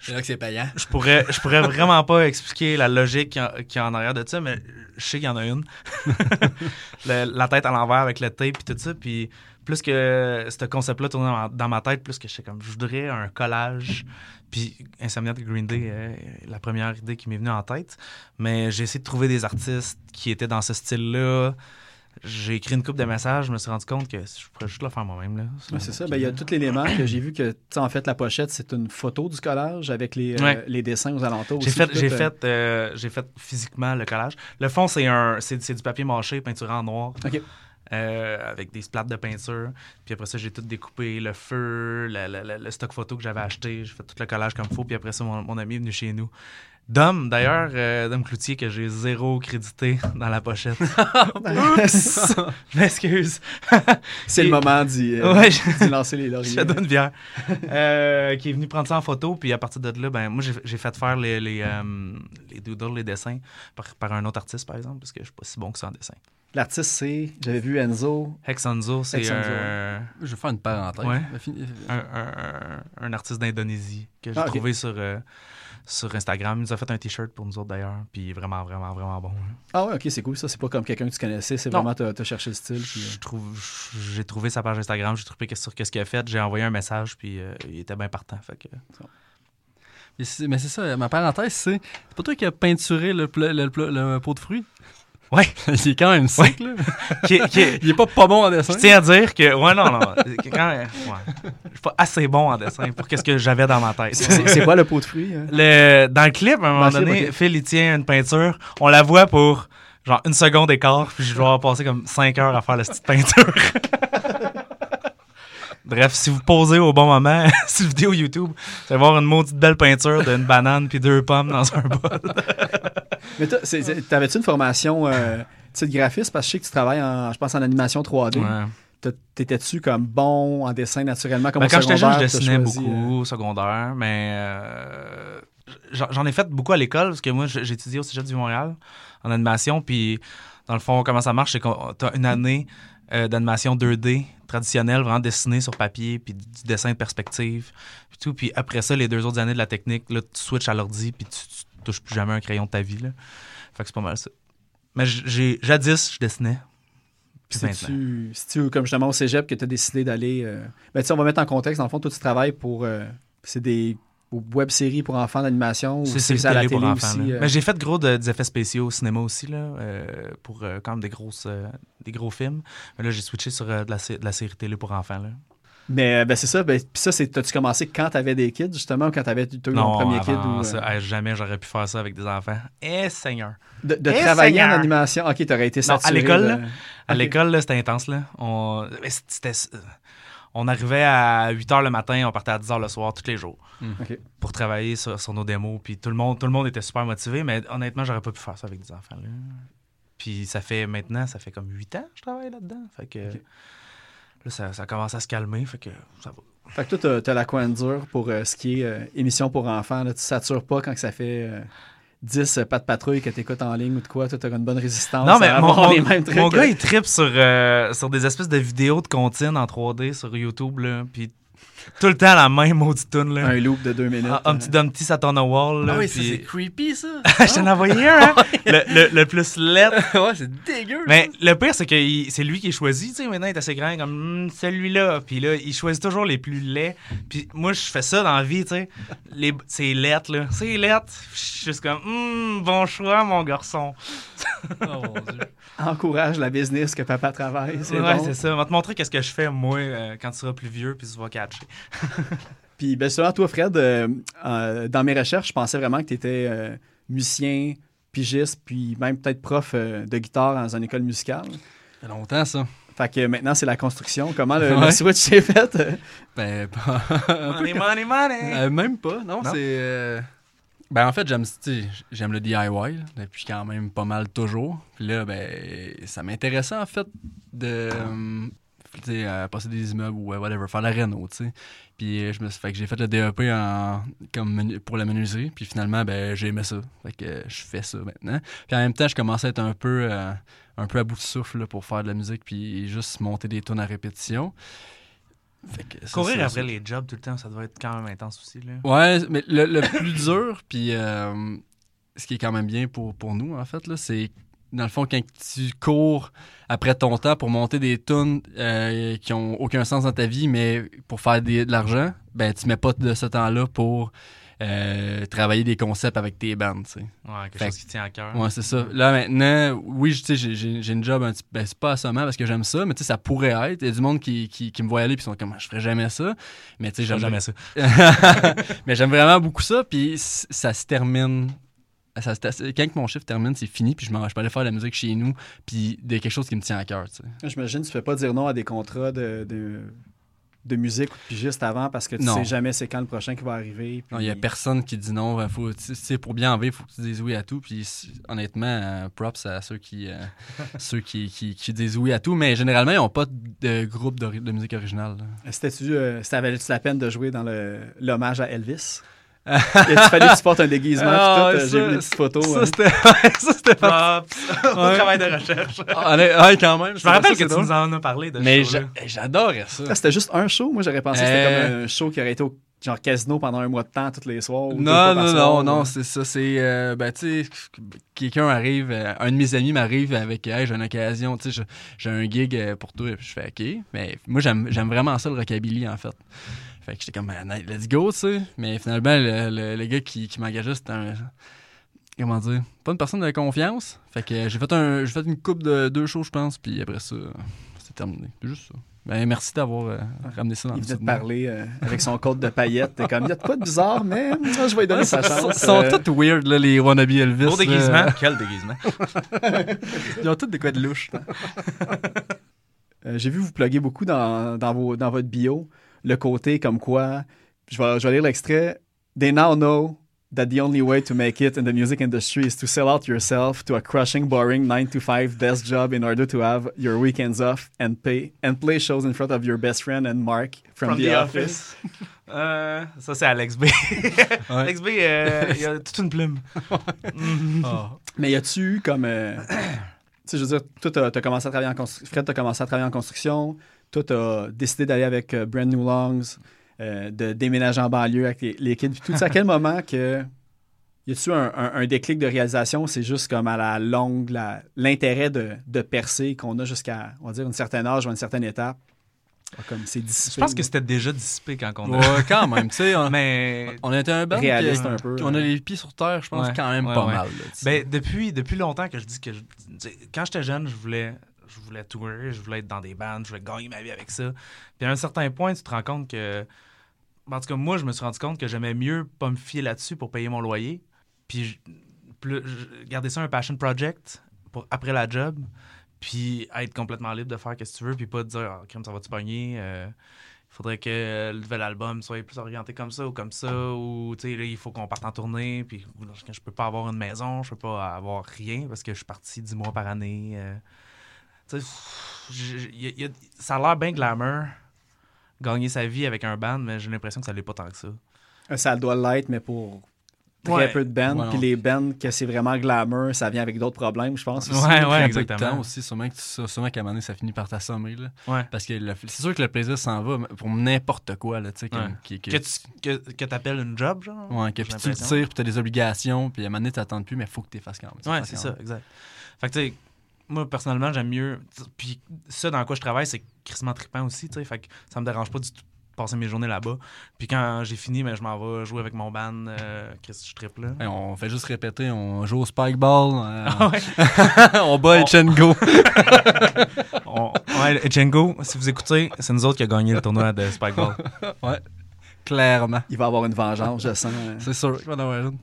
C'est là que c'est payant. je pourrais, je pourrais vraiment pas expliquer la logique qu'il y a- qu'il y a en arrière de ça, mais je sais qu'il y en a une. La tête à l'envers avec le tape et tout ça. Puis plus que ce concept-là tournait dans ma, tête, plus que je sais comme je voudrais un collage. Puis Insomniac Green Day est la première idée qui m'est venue en tête. Mais j'ai essayé de trouver des artistes qui étaient dans ce style-là. J'ai écrit une coupe de messages, je me suis rendu compte que je pourrais juste le faire moi-même. là. Ouais, c'est ça. Ben, il y a tout l'élément que j'ai vu que, en fait, la pochette, c'est une photo du collage avec les, euh, les dessins aux alentours. J'ai aussi, fait, j'ai euh, fait, euh, j'ai fait physiquement le collage. Le fond, c'est un, c'est, c'est du papier mâché peinturé en noir. OK. euh, avec des splats de peinture. Puis après ça, j'ai tout découpé, le feu, le, le- le- le stock photo que j'avais acheté. J'ai fait tout le collage comme il faut. Puis après ça, mon, mon ami est venu chez nous. Dom, d'ailleurs, euh, Dom Cloutier, que j'ai zéro crédité dans la pochette. Je m'excuse. c'est le moment d'y euh, Ouais, je- d'y lancer les je lauriers. te donne bière. Euh, qui est venu prendre ça en photo. Puis à partir de là, ben, moi, j'ai fait faire les, les, euh, les doodles, les dessins par, par un autre artiste, par exemple, parce que je suis pas si bon que ça en dessin. L'artiste, c'est, j'avais vu Enzo. Hexanzo, c'est Hexanzo, un, Je vais faire une parenthèse. Ouais. Un, un- un artiste d'Indonésie que j'ai Ah, trouvé sur, euh, sur Instagram. Il nous a fait un t-shirt pour nous autres d'ailleurs. Puis il est vraiment, vraiment, vraiment bon. Ah ouais, ok, c'est cool. Ça, c'est pas comme quelqu'un que tu connaissais. C'est vraiment, t'as cherché le style. puis, euh, Je trouve, j'ai trouvé sa page Instagram, j'ai trouvé sur qu'est-ce qu'il a fait, j'ai envoyé un message, puis euh, il était bien partant. Fait que, Mais c'est ça, ma parenthèse, c'est. C'est pas toi qui as peinturé le, le pot de fruits? Ouais. il est quand même sick, là. Qui est- qui est- Il est pas pas bon en dessin. Je tiens à dire que, ouais, non, non. que Quand, ouais, je suis pas assez bon en dessin pour qu'est-ce que j'avais dans ma tête. C'est quoi le pot de fruits? hein? Le, dans le clip, à un moment Dans le clip, donné. Phil, il tient une peinture. On la voit pour genre une seconde d'écart, puis je vais avoir passé comme 5 heures à faire la petite peinture. Bref, si vous posez au bon moment, sur vidéo YouTube, vous allez voir une maudite belle peinture d'une banane puis deux pommes dans un bol. Mais t'avais-tu une formation euh, de graphiste? Parce que je sais que tu travailles, en, je pense, en animation 3D. Ouais. T'as- T'étais-tu comme bon en dessin naturellement? Comme Ben, quand j'étais jeune, je t'as dessinais choisi, beaucoup au secondaire, mais euh, j'en ai fait beaucoup à l'école parce que moi, étudié au Cégep du Montréal en animation. Puis, dans le fond, comment ça marche, c'est que tu as une année euh, d'animation 2D traditionnelle, vraiment dessinée sur papier, puis du dessin de perspective, puis tout. Puis après ça, les deux autres années de la technique, là, tu switches à l'ordi, puis tu, tu touches plus jamais un crayon de ta vie. Là. Fait que c'est pas mal ça. Mais j'ai jadis, je dessinais. C'est-tu, c'est-tu, comme justement au cégep, que tu as décidé d'aller. euh, Ben, tu sais, on va mettre en contexte. Dans le fond, toi, tu travailles pour. euh, c'est des web-séries pour enfants d'animation ou C'est à la télé pour enfants. aussi? euh? Mais j'ai fait gros de- des effets spéciaux au cinéma aussi, là, euh, pour quand même des, grosses, des gros films. Mais là, j'ai switché sur de, la, de la série télé pour enfants. Là. Mais euh, ben, c'est ça. Ben, Puis ça, c'est, t'as-tu commencé quand t'avais des kids, justement, ou quand t'avais eu ton premier avant kid? Ou, euh, hey, jamais j'aurais pu faire ça avec des enfants. Eh, Seigneur! de de Eh, travailler en animation. Ok, t'aurais été Non, à saturé. l'école, de- À l'école, là, c'était intense. Là. On, c'était, euh, on arrivait à 8 h le matin, on partait à 10 h le soir, tous les jours, Ok. pour travailler sur, sur nos démos. Puis tout le, monde, tout le monde était super motivé, mais honnêtement, j'aurais pas pu faire ça avec des enfants. Là. Puis ça fait maintenant, ça fait comme 8 ans que je travaille là-dedans. Fait que. Là, ça, ça commence à se calmer. Fait que ça va. Fait que toi, t'as, t'as la coin dure pour euh, ce qui est euh, émission pour enfants. Là. Tu satures pas quand que ça fait euh, 10 euh, pas de patrouille que t'écoutes en ligne ou de quoi. Toi, t'as une bonne résistance. Non, mais à mon, avoir mon- les mêmes trucs. mon gars, il tripe sur, euh, sur des espèces de vidéos de comptines en 3D sur YouTube. Là, puis tout le temps la même maudite tune. Là. un loop de deux minutes. Un Humpty Dumpty sat on a wall. Là, Ah oui, ça, puis- c'est creepy, ça. je t'en ai envoyé un, hein? le, le, le plus laid. ouais, c'est dégueu. Mais le pire, c'est que c'est lui qui est choisi. Tu sais, maintenant, il est assez grand, comme Hmm, celui-là. Puis là, il choisit toujours les plus laids. Puis moi, je fais ça dans la vie, tu sais. Les- C'est laid, là. C'est laid. Je suis juste comme, Hmm, bon choix, mon garçon. Oh, mon Dieu. Encourage la business que papa travaille. C'est ouais, bon. c'est ça. On va te montrer qu'est-ce que je fais, moi, euh, quand tu seras plus vieux, puis tu vas catcher. Puis, ben, selon toi, Fred, euh, euh, dans mes recherches, je pensais vraiment que tu étais musicien, pigiste, puis même peut-être prof euh, de guitare dans une école musicale. Ça fait longtemps, ça. Fait que maintenant, c'est la construction. Comment le, switch s'est fait? euh? Ben, pas. Money, money, money. Euh, même pas, non, Non? c'est... euh, Ben, en fait, j'aime, j'aime le DIY, là, depuis quand même pas mal toujours. Puis là, ben, ça m'intéressait, en fait, de... sais, euh, passer des immeubles ou euh, whatever, faire la réno, tu sais. Puis euh, je me suis fait que j'ai fait le DEP en, comme menu- pour la menuiserie. Puis finalement, ben, j'ai aimé ça. Fait que je fais ça maintenant. Puis en même temps, je commençais à être un peu, euh, un peu à bout de souffle là, pour faire de la musique puis juste monter des tonnes à répétition. Fait que Courir ça, après ça. les jobs tout le temps, ça doit être quand même intense aussi. Là. Ouais, mais le, le plus dur, puis euh, ce qui est quand même bien pour, pour nous, en fait, c'est dans le fond, quand tu cours après ton temps pour monter des tunes euh, qui ont aucun sens dans ta vie, mais pour faire des- de l'argent, ben tu mets pas de ce temps-là pour euh, travailler des concepts avec tes bandes, tu sais. Ouais, quelque Fait chose qui tient à cœur. Ouais, c'est ça. Là, maintenant, oui, j'ai- une job un petit ben, c'est pas assommant parce que j'aime ça, mais tu sais, ça pourrait être. Il y a du monde qui, qui, qui me voit aller puis sont comme, je ferais jamais ça. Mais tu sais, J'aime jamais ça. mais j'aime vraiment beaucoup ça, puis ça se termine. Ça, quand mon chiffre termine, c'est fini, puis je, m'en- peux aller faire de la musique chez nous, puis de quelque chose qui me tient à cœur. J'imagine que tu ne fais pas dire non à des contrats de, de, de musique de pigiste avant parce que tu Non. sais jamais c'est quand le prochain qui va arriver. Non, il y a puis- personne qui dit non. Faut, sais, pour bien en vivre, il faut que tu dises oui à tout. Puis honnêtement, euh, props à ceux qui, euh, ceux qui, qui, qui disent oui à tout. Mais généralement, ils n'ont pas de groupe de, de musique originale. C'était-tu, euh, ça valait-tu la peine de jouer dans le- l'hommage à Elvis? Il a fallu que tu portes un déguisement. Ah, ouais, euh, J'ai vu des petites photos. Ça, hein. c'était. ça, c'était pas. Au travail de recherche. Ah, allez, ouais, quand même. Je me rappelle que tu nous en as parlé de Mais j'adorais ça. Ah, c'était juste un show. Moi, j'aurais pensé que c'était Euh. comme un show qui aurait été au genre casino pendant un mois de temps, tous les soirs. ou Non, non, soir, non, non, c'est ça. C'est, euh, ben, tu sais, quelqu'un arrive, euh, un de mes amis m'arrive avec, hey, j'ai une occasion, tu sais, j'ai un gig euh, pour toi. Puis je fais, OK. Mais moi, j'aime, j'aime vraiment ça, le rockabilly, en fait. Fait que j'étais comme, Man, let's go, tu sais. Mais finalement, le, le- le gars qui, qui m'engageait, c'était un. comment dire, pas une personne de confiance. Fait que j'ai fait, un, j'ai fait une coupe de deux shows, je pense, puis après ça, c'est terminé. C'est juste ça. Ben, merci d'avoir euh, ramené ça dans Il le venait de parler euh, avec son code de paillettes. T'es comme, il y a de quoi de bizarre, mais moi, je vais lui donner sa Ils sont, chance. sont Euh, tous weird, là, les wannabe Elvis. Beau déguisement. Quel déguisement. Ils ont tous des quoi de louche. Euh, J'ai vu vous plugger beaucoup dans, dans, vos, dans votre bio le côté comme quoi, je vais, je vais lire l'extrait. They now know that the only way to make it in the music industry is to sell out yourself to a crushing, boring 9 to 5 desk job in order to have your weekends off and pay and play shows in front of your best friend and Mark from, the, office. Euh, ça, c'est Alex B. Alex B, euh, il a toute une plume. Ah. Mais y a-tu comme. euh, tu sais, je veux dire, toi, t'as as commencé à travailler en construction. Fred, t'as commencé à travailler en construction. Toi, t'as décidé d'aller avec euh, Brand New Lungs, euh, de déménager en banlieue avec les, les kids. Puis tout ça, à quel moment que. Y a-tu un, un- un déclic de réalisation? C'est juste comme à la longue, l'intérêt de, de percer qu'on a jusqu'à, on va dire, une certaine âge ou une certaine étape? Comme c'est dissipé. Je pense que c'était déjà dissipé quand on a. Ouais, quand même, tu sais. On, Mais on était un band Réaliste un peu, On a les pieds sur terre, je pense, Ouais, quand même ouais, pas ouais. mal. là, tu. Ben, depuis, depuis longtemps que je dis que je- tu sais, quand j'étais jeune, je voulais je voulais tourer, je voulais être dans des bandes, je voulais gagner ma vie avec ça. Puis à un certain point, tu te rends compte que en tout cas, moi, je me suis rendu compte que j'aimais mieux pas me fier là-dessus pour payer mon loyer. Puis garder ça un passion project pour après la job, puis être complètement libre de faire ce que tu veux, puis pas te dire ah, crème, ça va-tu pogner? Euh, il faudrait que le nouvel album soit plus orienté comme ça ou comme ça, ou tu sais, là, il faut qu'on parte en tournée, puis je peux pas avoir une maison, je peux pas avoir rien parce que je suis parti 10 mois par année. euh. Tu sais, pff, j- y a- y a- ça a l'air bien glamour, gagner sa vie avec un band, mais j'ai l'impression que ça l'est pas tant que ça. Euh, Ça doit l'être, mais pour très Ouais. peu de bands. Ouais, Puis les bands que c'est vraiment glamour, ça vient avec d'autres problèmes, je pense. aussi. Ouais, peu de exactement. temps aussi, sûrement que tu- sûrement qu'à un moment donné, ça finit par t'assommer. Là. Ouais. Parce que le- c'est sûr que le plaisir s'en va mais pour n'importe quoi. Là, tu sais, que, Ouais. qui- qui- Que tu que, que appelles une job, genre? ouais, que puis tu le tires, puis t'as des obligations, puis à un moment donné, t'attends plus, mais il faut que tu fasses quand même. tu Ouais, c'est ça, exact. Fait que, tu sais, moi, personnellement, j'aime mieux. Puis, ça dans quoi je travaille, c'est crissement trippant aussi, tu sais. Fait que ça me dérange pas du tout de passer mes journées là-bas. Puis, quand j'ai fini, ben, je m'en vais jouer avec mon band. Euh, je trippe là. Ouais, on fait juste répéter, on joue au spikeball, euh, Ah ouais. on bat On- Echengo. On- ouais, Django, si vous écoutez, c'est nous autres qui a gagné le tournoi de Spikeball. Clairement. Il va avoir une vengeance, je sens. euh. C'est sûr qu'il va en avoir une.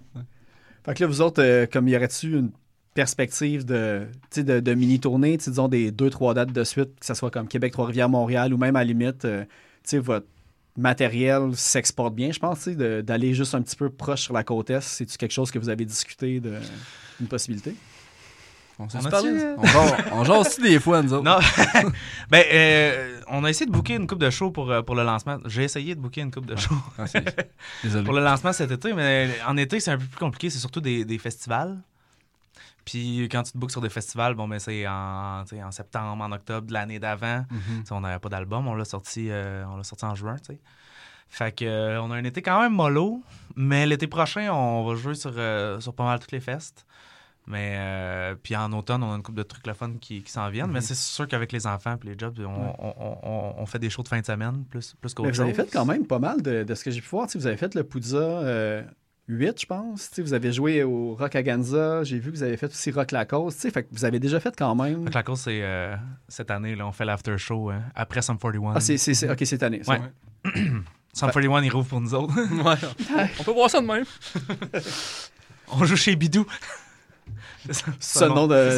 Fait que là, vous autres, euh, comme y aurait-tu une perspective de, tu sais, de, de mini-tournée, disons des deux, trois dates de suite, que ce soit comme Québec, Trois-Rivières, Montréal, ou même à la limite, euh, tu sais, votre matériel s'exporte bien, je pense, tu sais, de- d'aller juste un petit peu proche sur la côte Est. C'est-tu quelque chose que vous avez discuté de- d'une possibilité? On s'est On jase- jase aussi des fois, nous autres? Non, ben, euh, on a essayé de booker une coupe de show pour, euh, pour le lancement. J'ai essayé de booker une coupe de show Ah, c'est- Désolé. pour le lancement cet été, mais en été, c'est un peu plus compliqué. C'est surtout des, des festivals. Puis quand tu te bookes sur des festivals, bon, ben, c'est en, en septembre, en octobre de l'année d'avant. Mhm. On n'avait pas d'album, on l'a sorti, euh, on sorti en juin. Fait que euh, on a un été quand même mollo, mais l'été prochain, on va jouer sur, euh, sur pas mal toutes les festes. Mais euh, puis en automne, on a une couple de trucs le fun qui, qui s'en viennent. Mais c'est sûr qu'avec les enfants et les jobs, on, on- on- on- on fait des shows de fin de semaine plus, plus qu'autre Mais vous avez fait quand même pas mal de, de ce que j'ai pu voir. Tu sais, vous avez fait le Poudza euh, 8, je pense. Tu sais, vous avez joué au Rock Aganza. J'ai vu que vous avez fait aussi Rock Lacoste. Fait que vous avez déjà fait quand même. Fait que la cause, c'est euh, cette année, là, on fait l'after show hein, après Sum 41. Ah, c'est, c'est, c'est- ok, cette année. ça. Ouais. Sum 41, il rouvre pour nous autres. Ouais. On peut voir ça de même. on joue chez Bidou. C'est ça le nom de.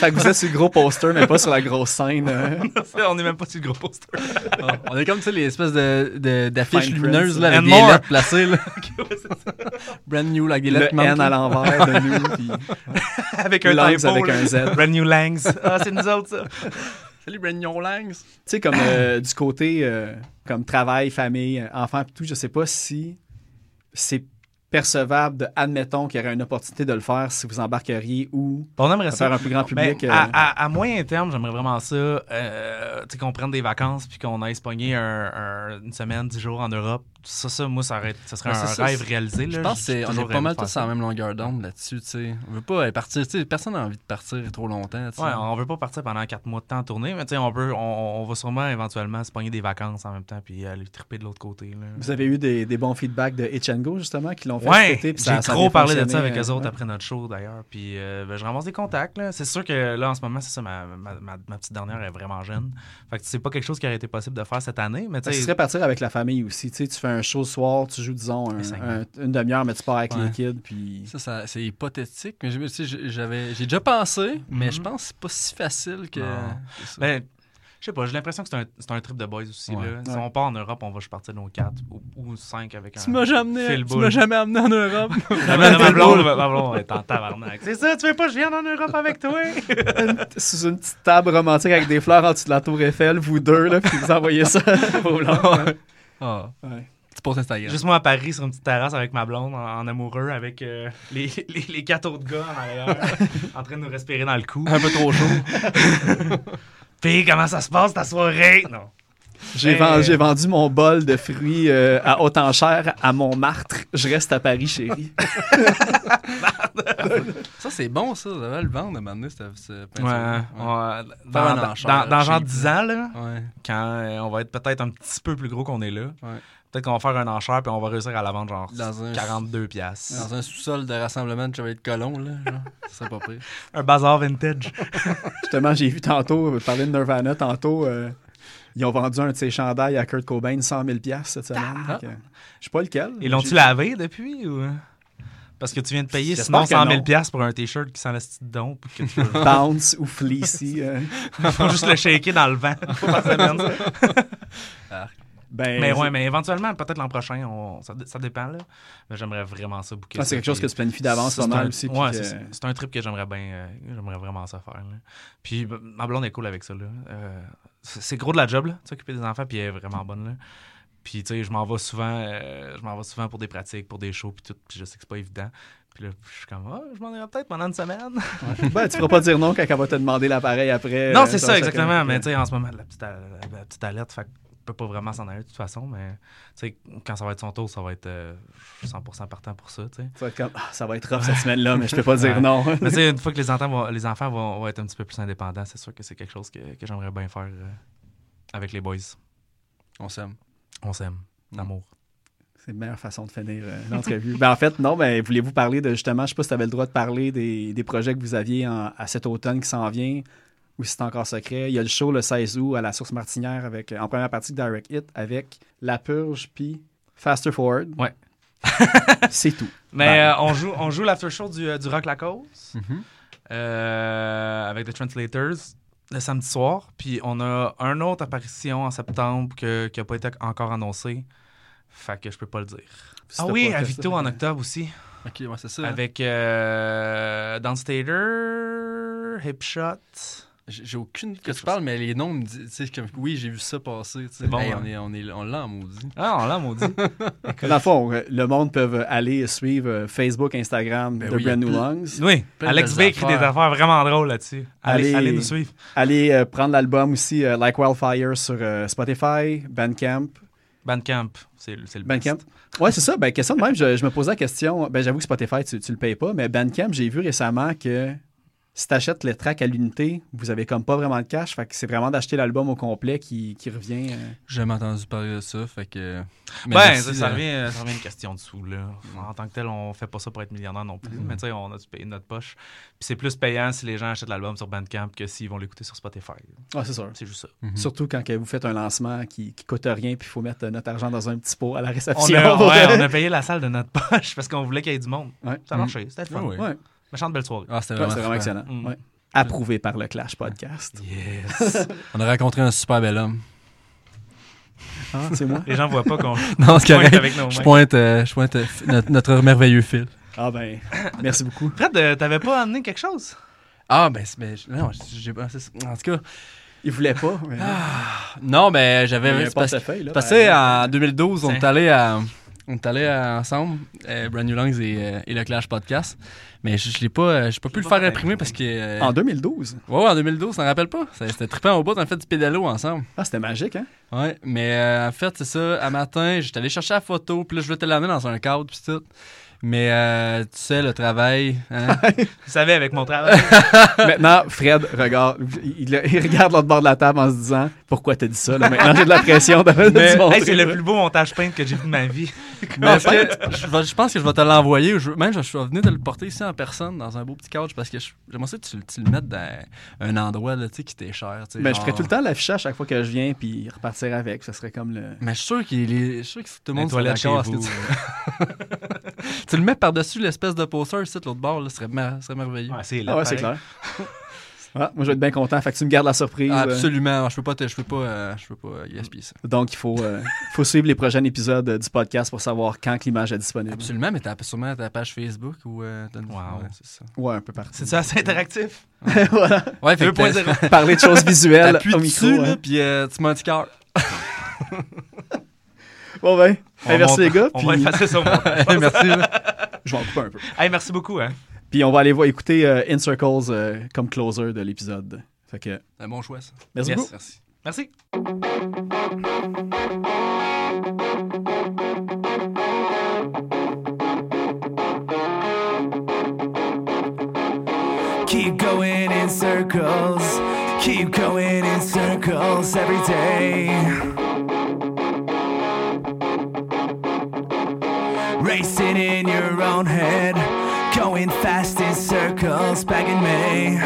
Fait que vous êtes sur le gros poster, mais pas sur la grosse scène. euh. on est même pas sur le gros poster. Ah, On est comme, tu sais, les espèces de, de- d'affiches lumineuses, là, avec And des more. lettres placées, là. Brand new, là, avec des Le lettres N manquées. à l'envers de nous. Puis avec un avec un Z. Brand New Langs. Ah, c'est nous autres, ça. Salut, Brand new Langs. Tu sais, comme euh, du côté euh, comme travail, famille, enfant, pis tout, je sais pas si c'est percevable de, admettons qu'il y aurait une opportunité de le faire si vous embarqueriez ou On aimerait ça. faire un plus grand public. euh, à, à- à moyen terme, j'aimerais vraiment ça. euh, tu sais, qu'on prenne des vacances puis qu'on aille se pogner un- un- une semaine, dix jours en Europe, Ça, ça, moi, ça, aurait- ça serait Ouais, un ça, rêve réalisé. Là. Je pense que J'ai c'est- on est pas mal tous ça. en même longueur d'onde là-dessus, tu sais. On veut pas euh, partir, tu sais, personne n'a envie de partir trop longtemps. Ouais, on veut pas partir pendant quatre mois de temps en tournée, mais tu sais, on, peut, on, on va sûrement éventuellement se pogner des vacances en même temps puis aller triper de l'autre côté. Là. Vous avez eu des, des bons feedbacks de Itch Go, justement, qui l'ont fait Ouais, j'ai trop parlé de ça avec eux euh, autres ouais. après notre show d'ailleurs. Puis euh, ben, je ramasse des contacts. là. C'est sûr que là en ce moment, c'est ça, ma, ma, ma- ma petite dernière est vraiment jeune. Fait que c'est pas quelque chose qui aurait été possible de faire cette année. Mais tu sais, serait partir avec la famille aussi. Tu sais, tu fais un show le soir, tu joues, disons, un- un- une demi-heure, mais tu pars avec Ouais. les kids. Puis... Ça, ça- c'est hypothétique, mais j'avais, j'ai déjà pensé, mais Mhm. je pense que c'est pas si facile que. Non. que ça. ben, je sais pas, j'ai l'impression que c'est un, c'est un trip de boys aussi. Ouais. Là. Si Ouais. on part en Europe, on va partir nos quatre ou, ou cinq avec un. tu m'as jamais, Phil tu m'as jamais amené en Europe. Ma, ma, ma blonde, ma blonde est en tabarnak. C'est ça, tu veux pas que je vienne en Europe avec toi? Sous une petite table romantique avec des fleurs en dessous de la tour Eiffel, vous deux, là, puis vous envoyez ça au. Ah, Ouais. Tu poses Instagram. Juste moi à Paris sur une petite terrasse avec ma blonde en, en amoureux avec euh, les, les, les quatre autres gars en arrière en train de nous respirer dans le cou. Un peu trop chaud. Puis comment ça se passe ta soirée? Non. J'ai j'ai vendu mon bol de fruits euh, à haute enchère à Montmartre. Je reste à Paris, chérie. ça, c'est bon, ça. Vous le vendre à m'amener, cette, cette Ouais, peinture. ouais. Dans, un dans, dans- dans genre cheap, 10 ans, là, Ouais. quand euh, on va être peut-être un petit peu plus gros qu'on est là, Ouais. Peut-être qu'on va faire un enchère puis on va réussir à la vendre genre Dans un- 42 piastres. Dans un sous-sol de rassemblement de chevaliers de colons, là. Genre, ça serait pas pire. Un bazar vintage. Justement, j'ai vu tantôt, euh, parler de Nirvana tantôt. euh, ils ont vendu un de ses chandails à Kurt Cobain 100 000 cette semaine. Ah. Je sais pas lequel. Ils l'ont-tu lavé depuis ou... Parce que tu viens de payer sinon que 100 000 non. piastres pour un t-shirt qui sent le style don que tu Bounce ou Fleecy. euh. faut juste le shaker dans le vent par semaine. Ben, Mais ouais, mais éventuellement, peut-être l'an prochain, on- ça, dé- ça dépend là. Mais j'aimerais vraiment ça bouquer. ah, c'est quelque chose que tu planifies d'avance C'est un- aussi. Ouais, que- c'est un trip que j'aimerais bien, euh, j'aimerais vraiment ça faire. là. Puis b- ma blonde est cool avec ça. là. Euh, c'est gros de la job, là, s'occuper des enfants, puis elle est vraiment bonne. Là. Puis tu sais, je m'en vais souvent, euh, je m'en vais souvent pour des pratiques, pour des shows, puis tout. Puis je sais que c'est pas évident. Puis là, je suis comme, ah, je m'en irai peut-être pendant une semaine. Ben, tu pourras pas dire non quand elle va te demander l'appareil après. non, c'est ça, chacun. exactement. Mais tu sais, en ce moment, la petite, la petite alerte, fait peut pas vraiment s'en aller de toute façon. Mais quand ça va être son tour, ça va être euh, 100% partant pour ça, Tu vas être comme, Ah, ça va être rough cette semaine-là, mais je peux pas dire non. Mais une fois que les enfants vont, les enfants vont, vont être un petit peu plus indépendants, c'est sûr que c'est quelque chose que, que j'aimerais bien faire euh, avec les boys. On s'aime. On s'aime. L'amour. C'est la meilleure façon de finir euh, l'entrevue. ben, en fait, non, mais voulez-vous parler de justement, je sais pas si tu avais le droit de parler des, des projets que vous aviez en- à cet automne qui s'en vient ou si c'est encore secret. Il y a le show le 16 août à la Source Martinière avec, en première partie de Direct Hit avec La Purge puis Faster Forward. Ouais. c'est tout. Mais euh, on joue, on joue l'after show du, euh, du Rock La Cause Mhm. euh, avec The Translators le samedi soir. Puis on a une autre apparition en septembre que- qui n'a pas été encore annoncée. Fait que je peux pas le dire. Si ah oui, à ça, en octobre aussi. Ok, ouais, c'est ça. hein. Avec euh, Downstater, Hipshot. J'ai aucune que tu parles, mais les noms me disent, tu sais, comme, oui, j'ai vu ça passer. bon, Hey, hein. on est, on est, on l'a en maudit. Ah, on l'a maudit. que- Dans le fond, euh, le monde peut aller suivre euh, Facebook, Instagram Ben de oui, Brand New Lungs. oui, Alex B écrit des affaires. vraiment drôles là-dessus. Allez, Allez- allez nous suivre. Allez euh, prendre l'album aussi euh, Like Wildfire sur euh, Spotify, Bandcamp. Bandcamp, c'est le c'est le Bandcamp? best. Ouais, c'est ça. Ben, question de même, je, je me posais la question. Ben, j'avoue que Spotify, tu, tu le payes pas, mais Bandcamp, j'ai vu récemment que si tu achètes les tracks à l'unité, vous avez comme pas vraiment de cash. Fait que c'est vraiment d'acheter l'album au complet qui, qui revient. euh. J'ai jamais entendu parler de ça, fait que. Mais Ben, merci, ça, ça là. revient, ça revient à une question de sous. Là. En tant que tel, on fait pas ça pour être millionnaire non plus. Mais tu sais, on a dû payer de notre poche. Puis c'est plus payant si les gens achètent l'album sur Bandcamp que s'ils vont l'écouter sur Spotify. Ah, c'est sûr. C'est juste ça. Mhm. Surtout quand que vous faites un lancement qui, qui coûte rien, puis il faut mettre euh, notre argent dans un petit pot à la On réception. a, pour- ouais, on a payé la salle de notre poche parce qu'on voulait qu'il y ait du monde. Ouais. Ça a marché. C'était le fun. Ah. Ouais. Méchante belle soirée. Ah, c'était vraiment, c'est vraiment excellent. Mm. Ouais. Approuvé par le Clash Podcast. Yes. On a rencontré un super bel homme. Ah, c'est moi? les gens voient pas qu'on Non, c'est pointe correct. avec nos Je mains. pointe, euh, je pointe euh, notre, notre merveilleux fil. Ah ben, merci beaucoup. Fred, euh, t'avais pas amené quelque chose? Ah, ben, c'est- ben, je- non, j'ai pas. En tout cas, Il voulait pas. mais- non, ben, Il y a j'avais. parce- portefeuille, là. Parce que en 2012, on est allé à. On est allés euh, ensemble, euh, Brand New Lungs et, euh, et le Clash Podcast. Mais je, je l'ai pas, j'ai pas pu le faire imprimer parce que. euh, En 2012. Ouais, ouais, en 2012, t'en rappelles pas? Ça- C'était trippant au bout, on a fait du pédalo ensemble. Ah, c'était magique, hein? Ouais, mais en fait, c'est ça. À matin, j'étais allé chercher la photo, puis là, je voulais te l'amener dans un cadre, puis tout. Mais euh, tu sais, le travail. hein, Tu savais avec mon travail. Maintenant, Fred regarde, il, il regarde l'autre bord de la table en se disant Pourquoi t'as dit ça? Là, maintenant, j'ai de la pression de, Mais- Hey, c'est le plus beau montage peint que j'ai vu de ma vie. mais je, vais- je pense que je vais te l'envoyer. Même, je, vais venir te le porter ici en personne, dans un beau petit couch, parce que je- j'aimerais ça que tu, tu le mettes dans un endroit là, tu sais, qui t'est cher. Ben, je ferais tout le temps l'afficher à chaque fois que je viens, puis repartir avec. Ça serait comme le. Mais je suis sûr, qu'il est- je suis sûr que tout le monde chez d'accord. à ce que vous. Tu... tu le mets par-dessus l'espèce de poster ici, de l'autre bord, là, ce serait, mer- ce serait merveilleux. Ouais, c'est Ah ouais, c'est clair. Ah, moi, je vais être bien content. Fait que tu me gardes la surprise. Ah, euh. absolument. Je peux pas, te- je peux pas, euh, je peux pas euh, gaspiller ça. Donc, il faut, euh, faut suivre les prochains épisodes euh, du podcast pour savoir quand l'image est disponible. Absolument, mais t'as sûrement ta page Facebook ou euh, t'as une- Wow. ouais, c'est ça. Ouais, un peu partout. C'est ça, assez interactif. voilà. Ouais, fait que t'as- 2.0. Parler de choses visuelles au dessus, micro. là, hein. puis euh, tu mets un petit cœur. Bon, ben. Hey, merci monte- les gars. On va puis effacer ça montage. Merci. là. Je vais en couper un peu. Hey, merci beaucoup. Hein. Puis on va aller voir, écouter euh, In Circles euh, comme closer de l'épisode. Fait que, Un bon choix, ça. merci Yes. beaucoup. Merci. Merci. Keep going in circles, keep going in circles every day. Racing in your own head, going fast in circles begging me.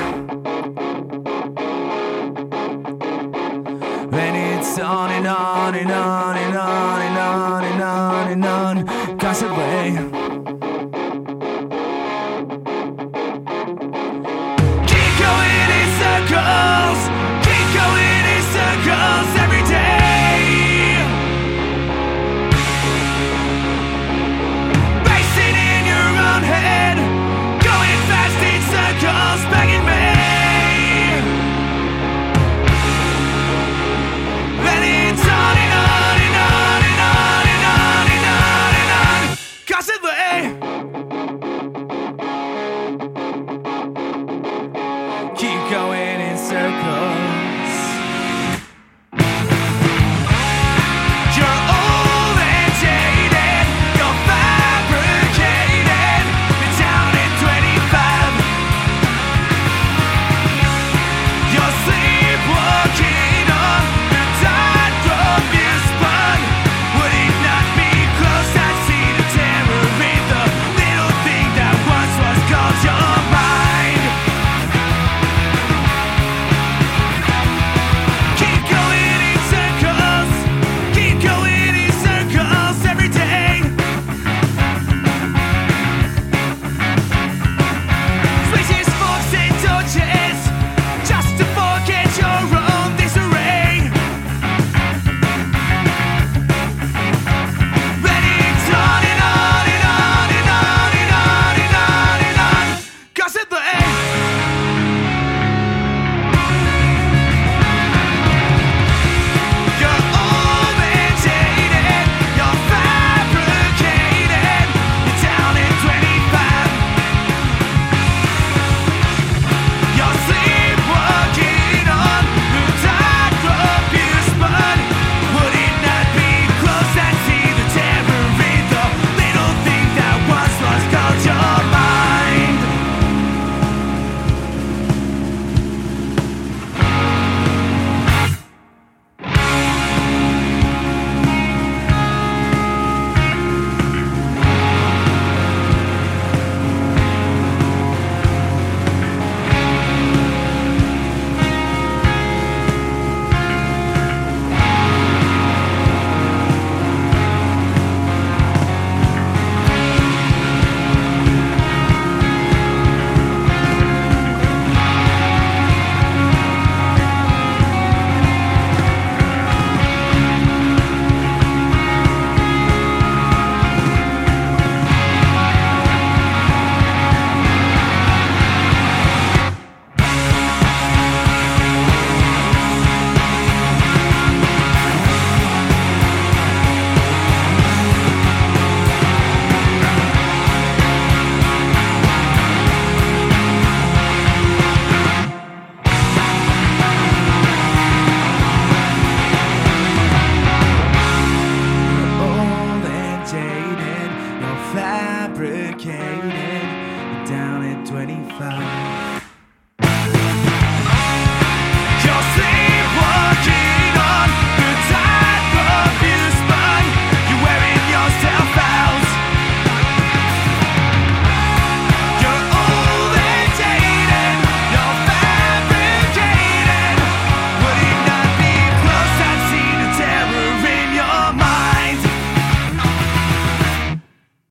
And it's on and on and on and on and on and on and on, constantly.